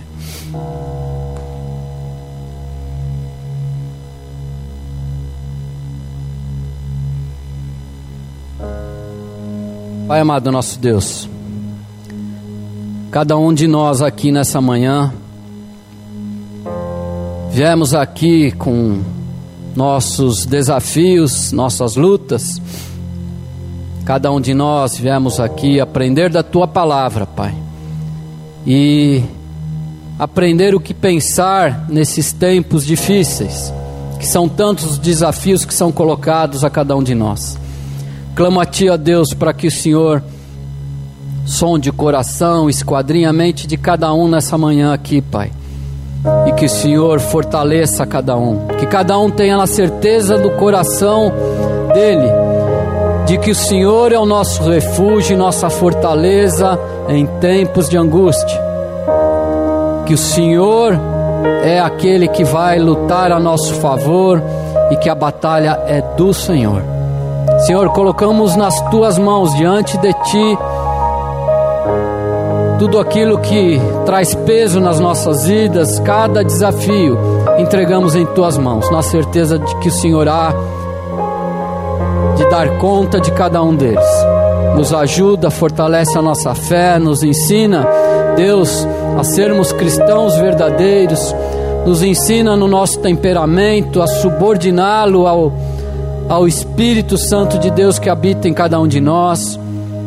Pai amado nosso Deus, Cada um de nós aqui nessa manhã, viemos aqui com nossos desafios, nossas lutas. Cada um de nós viemos aqui aprender da tua palavra, Pai. E aprender o que pensar nesses tempos difíceis, que são tantos os desafios que são colocados a cada um de nós. Clamo a Ti, ó Deus, para que o Senhor som de coração, esquadrinha a mente de cada um nessa manhã aqui, Pai. Que o Senhor fortaleça cada um, que cada um tenha a certeza do coração dele, de que o Senhor é o nosso refúgio nossa fortaleza em tempos de angústia. Que o Senhor é aquele que vai lutar a nosso favor e que a batalha é do Senhor. Senhor, colocamos nas tuas mãos diante de ti tudo aquilo que traz peso nas nossas vidas, cada desafio, entregamos em tuas mãos, na certeza de que o Senhor há de dar conta de cada um deles. Nos ajuda, fortalece a nossa fé, nos ensina, Deus, a sermos cristãos verdadeiros, nos ensina no nosso temperamento a subordiná-lo ao, ao Espírito Santo de Deus que habita em cada um de nós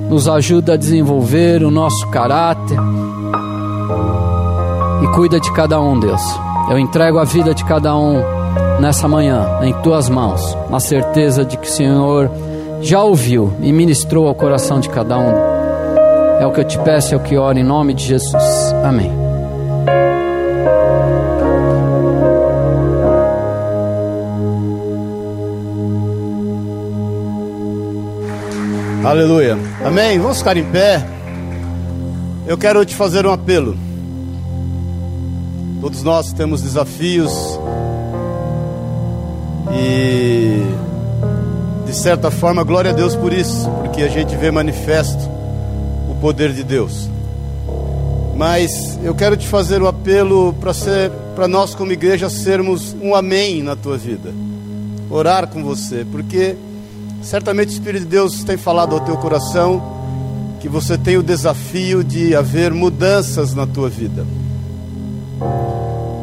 nos ajuda a desenvolver o nosso caráter e cuida de cada um, Deus. Eu entrego a vida de cada um nessa manhã em tuas mãos, na certeza de que o Senhor já ouviu e ministrou ao coração de cada um. É o que eu te peço, é o que oro em nome de Jesus. Amém. Aleluia. Amém. Vamos ficar em pé. Eu quero te fazer um apelo. Todos nós temos desafios e de certa forma, glória a Deus por isso, porque a gente vê manifesto o poder de Deus. Mas eu quero te fazer um apelo para ser para nós como igreja sermos um amém na tua vida. Orar com você, porque Certamente o Espírito de Deus tem falado ao teu coração que você tem o desafio de haver mudanças na tua vida.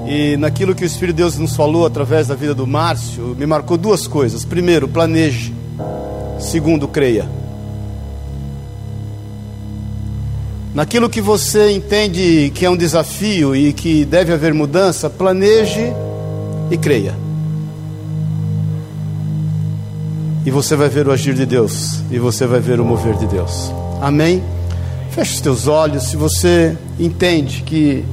E naquilo que o Espírito de Deus nos falou através da vida do Márcio, me marcou duas coisas. Primeiro, planeje. Segundo, creia. Naquilo que você entende que é um desafio e que deve haver mudança, planeje e creia. E você vai ver o agir de Deus, e você vai ver o mover de Deus. Amém? Feche os teus olhos se você entende que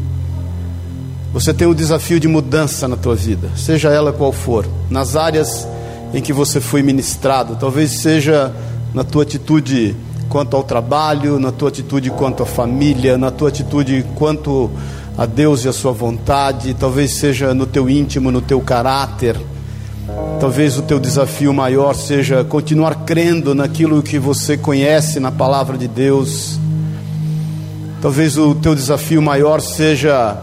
você tem um desafio de mudança na tua vida, seja ela qual for, nas áreas em que você foi ministrado, talvez seja na tua atitude quanto ao trabalho, na tua atitude quanto à família, na tua atitude quanto a Deus e a sua vontade, talvez seja no teu íntimo, no teu caráter. Talvez o teu desafio maior seja continuar crendo naquilo que você conhece na palavra de Deus. Talvez o teu desafio maior seja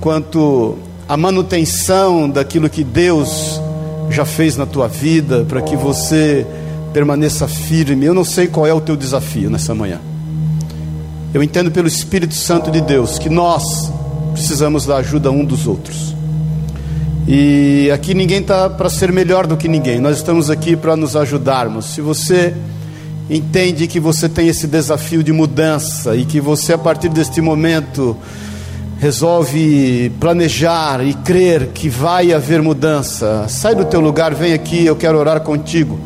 quanto à manutenção daquilo que Deus já fez na tua vida, para que você permaneça firme. Eu não sei qual é o teu desafio nessa manhã. Eu entendo pelo Espírito Santo de Deus que nós precisamos da ajuda um dos outros. E aqui ninguém está para ser melhor do que ninguém, nós estamos aqui para nos ajudarmos. Se você entende que você tem esse desafio de mudança e que você, a partir deste momento, resolve planejar e crer que vai haver mudança, sai do teu lugar, vem aqui, eu quero orar contigo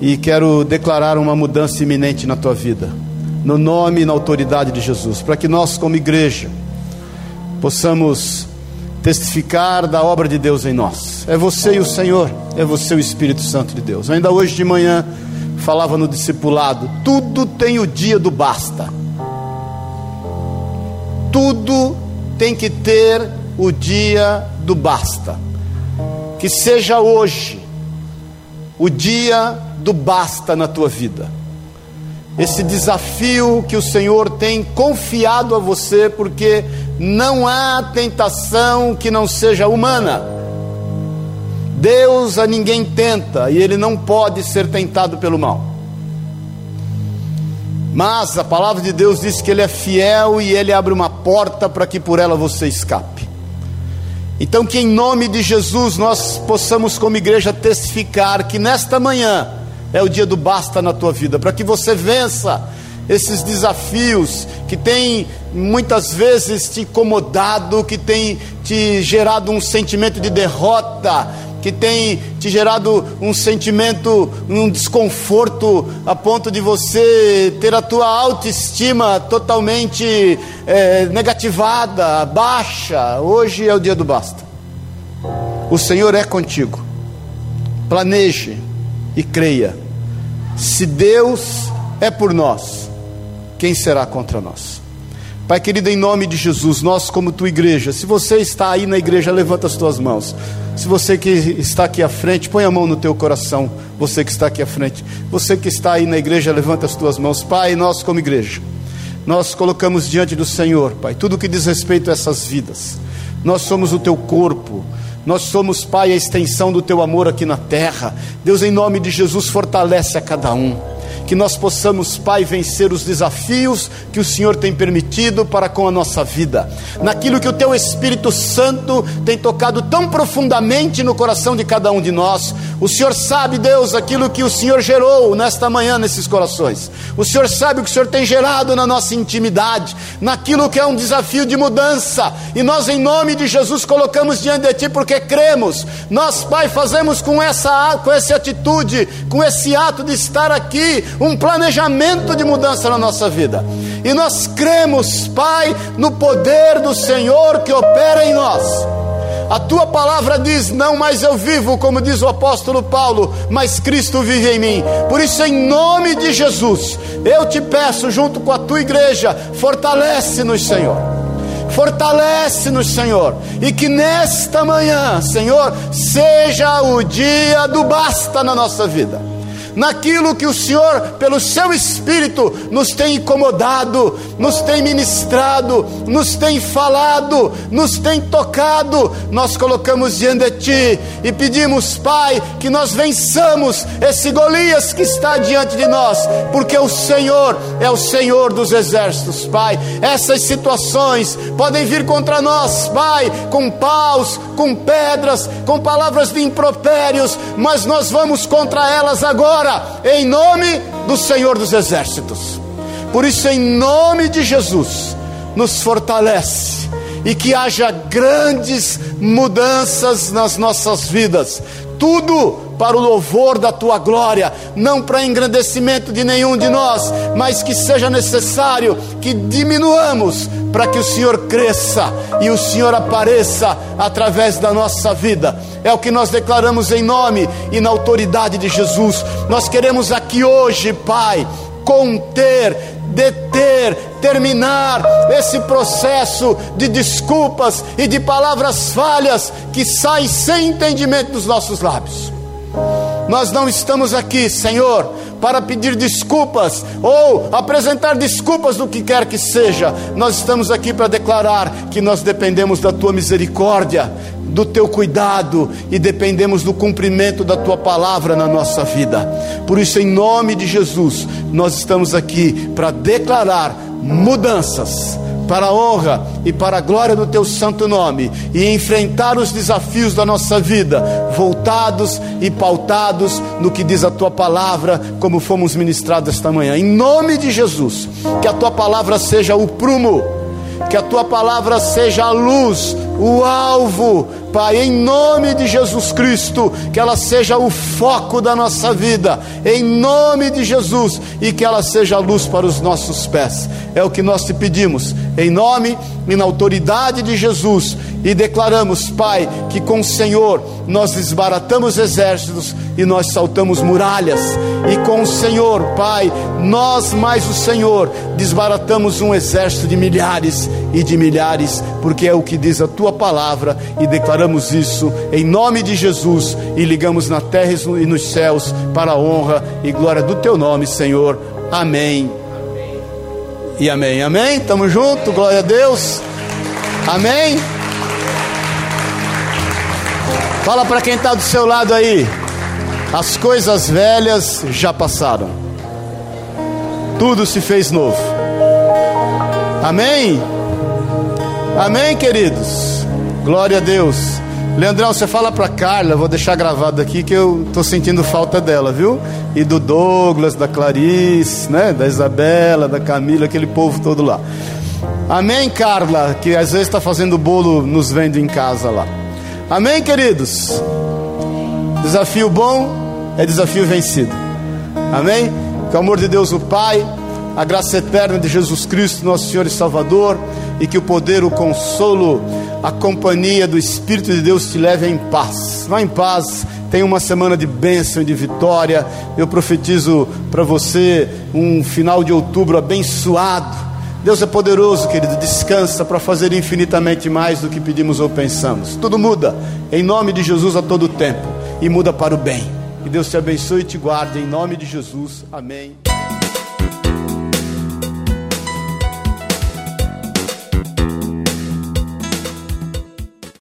e quero declarar uma mudança iminente na tua vida, no nome e na autoridade de Jesus, para que nós, como igreja, possamos testificar da obra de Deus em nós. É você e o Senhor, é você e o Espírito Santo de Deus. Ainda hoje de manhã falava no discipulado: tudo tem o dia do basta tudo tem que ter o dia do basta. Que seja hoje o dia do basta na tua vida. Esse desafio que o Senhor tem confiado a você, porque não há tentação que não seja humana. Deus a ninguém tenta e ele não pode ser tentado pelo mal. Mas a palavra de Deus diz que Ele é fiel e Ele abre uma porta para que por ela você escape. Então, que em nome de Jesus nós possamos, como igreja, testificar que nesta manhã é o dia do basta na tua vida, para que você vença esses desafios que tem muitas vezes te incomodado, que tem te gerado um sentimento de derrota, que tem te gerado um sentimento, um desconforto a ponto de você ter a tua autoestima totalmente é, negativada, baixa. Hoje é o dia do basta. O Senhor é contigo. Planeje e creia. Se Deus é por nós, quem será contra nós? Pai querido, em nome de Jesus, nós, como tua igreja, se você está aí na igreja, levanta as tuas mãos. Se você que está aqui à frente, põe a mão no teu coração. Você que está aqui à frente. Você que está aí na igreja, levanta as tuas mãos. Pai, nós como igreja, nós colocamos diante do Senhor, Pai, tudo que diz respeito a essas vidas. Nós somos o teu corpo. Nós somos, Pai, a extensão do teu amor aqui na terra. Deus, em nome de Jesus, fortalece a cada um que nós possamos, Pai, vencer os desafios que o Senhor tem permitido para com a nossa vida, naquilo que o Teu Espírito Santo tem tocado tão profundamente no coração de cada um de nós. O Senhor sabe, Deus, aquilo que o Senhor gerou nesta manhã nesses corações. O Senhor sabe o que o Senhor tem gerado na nossa intimidade, naquilo que é um desafio de mudança, e nós, em nome de Jesus, colocamos diante de Ti porque cremos. Nós, Pai, fazemos com essa, com essa atitude, com esse ato de estar aqui, um planejamento de mudança na nossa vida. E nós cremos, Pai, no poder do Senhor que opera em nós. A tua palavra diz: Não mais eu vivo, como diz o apóstolo Paulo, mas Cristo vive em mim. Por isso, em nome de Jesus, eu te peço, junto com a tua igreja, fortalece-nos, Senhor. Fortalece-nos, Senhor, e que nesta manhã, Senhor, seja o dia do basta na nossa vida naquilo que o Senhor, pelo seu Espírito, nos tem incomodado, nos tem ministrado, nos tem falado, nos tem tocado. Nós colocamos diante de Ti e pedimos, Pai, que nós vençamos esse Golias que está diante de nós, porque o Senhor é o Senhor dos exércitos, Pai. Essas situações podem vir contra nós, Pai, com paus, com pedras, com palavras de impropérios, mas nós vamos contra elas agora, em nome do Senhor dos Exércitos. Por isso, em nome de Jesus, nos fortalece e que haja grandes mudanças nas nossas vidas. Tudo para o louvor da tua glória, não para engrandecimento de nenhum de nós, mas que seja necessário que diminuamos para que o Senhor cresça e o Senhor apareça através da nossa vida. É o que nós declaramos em nome e na autoridade de Jesus. Nós queremos aqui hoje, Pai, conter, deter, terminar esse processo de desculpas e de palavras falhas que saem sem entendimento dos nossos lábios. Nós não estamos aqui, Senhor, para pedir desculpas ou apresentar desculpas do que quer que seja. Nós estamos aqui para declarar que nós dependemos da tua misericórdia, do teu cuidado e dependemos do cumprimento da tua palavra na nossa vida. Por isso, em nome de Jesus, nós estamos aqui para declarar mudanças para a honra e para a glória do teu santo nome e enfrentar os desafios da nossa vida, voltados e pautados no que diz a tua palavra, como fomos ministrados esta manhã. Em nome de Jesus, que a tua palavra seja o prumo, que a tua palavra seja a luz, o alvo, Pai, em nome de Jesus Cristo, que ela seja o foco da nossa vida, em nome de Jesus, e que ela seja a luz para os nossos pés. É o que nós te pedimos, em nome e na autoridade de Jesus, e declaramos, Pai, que com o Senhor nós desbaratamos exércitos e nós saltamos muralhas, e com o Senhor, Pai, nós mais o Senhor desbaratamos um exército de milhares e de milhares, porque é o que diz a tua palavra, e declaramos isso em nome de Jesus e ligamos na terra e nos céus para a honra e glória do teu nome, Senhor. Amém. E amém. Amém. Tamo junto. Glória a Deus. Amém. Fala para quem está do seu lado aí. As coisas velhas já passaram. Tudo se fez novo. Amém. Amém, queridos. Glória a Deus. Leandrão, você fala para Carla, vou deixar gravado aqui que eu estou sentindo falta dela, viu? E do Douglas, da Clarice, né? Da Isabela, da Camila, aquele povo todo lá. Amém, Carla, que às vezes está fazendo bolo nos vendo em casa lá. Amém, queridos? Desafio bom é desafio vencido. Amém? Que o amor de Deus, o Pai, a graça eterna de Jesus Cristo, nosso Senhor e Salvador, e que o poder, o consolo, a companhia do Espírito de Deus te leve em paz. Vá em paz. Tenha uma semana de bênção e de vitória. Eu profetizo para você um final de outubro abençoado Deus é poderoso, querido. Descansa para fazer infinitamente mais do que pedimos ou pensamos. Tudo muda em nome de Jesus a todo tempo e muda para o bem. Que Deus te abençoe e te guarde em nome de Jesus. Amém.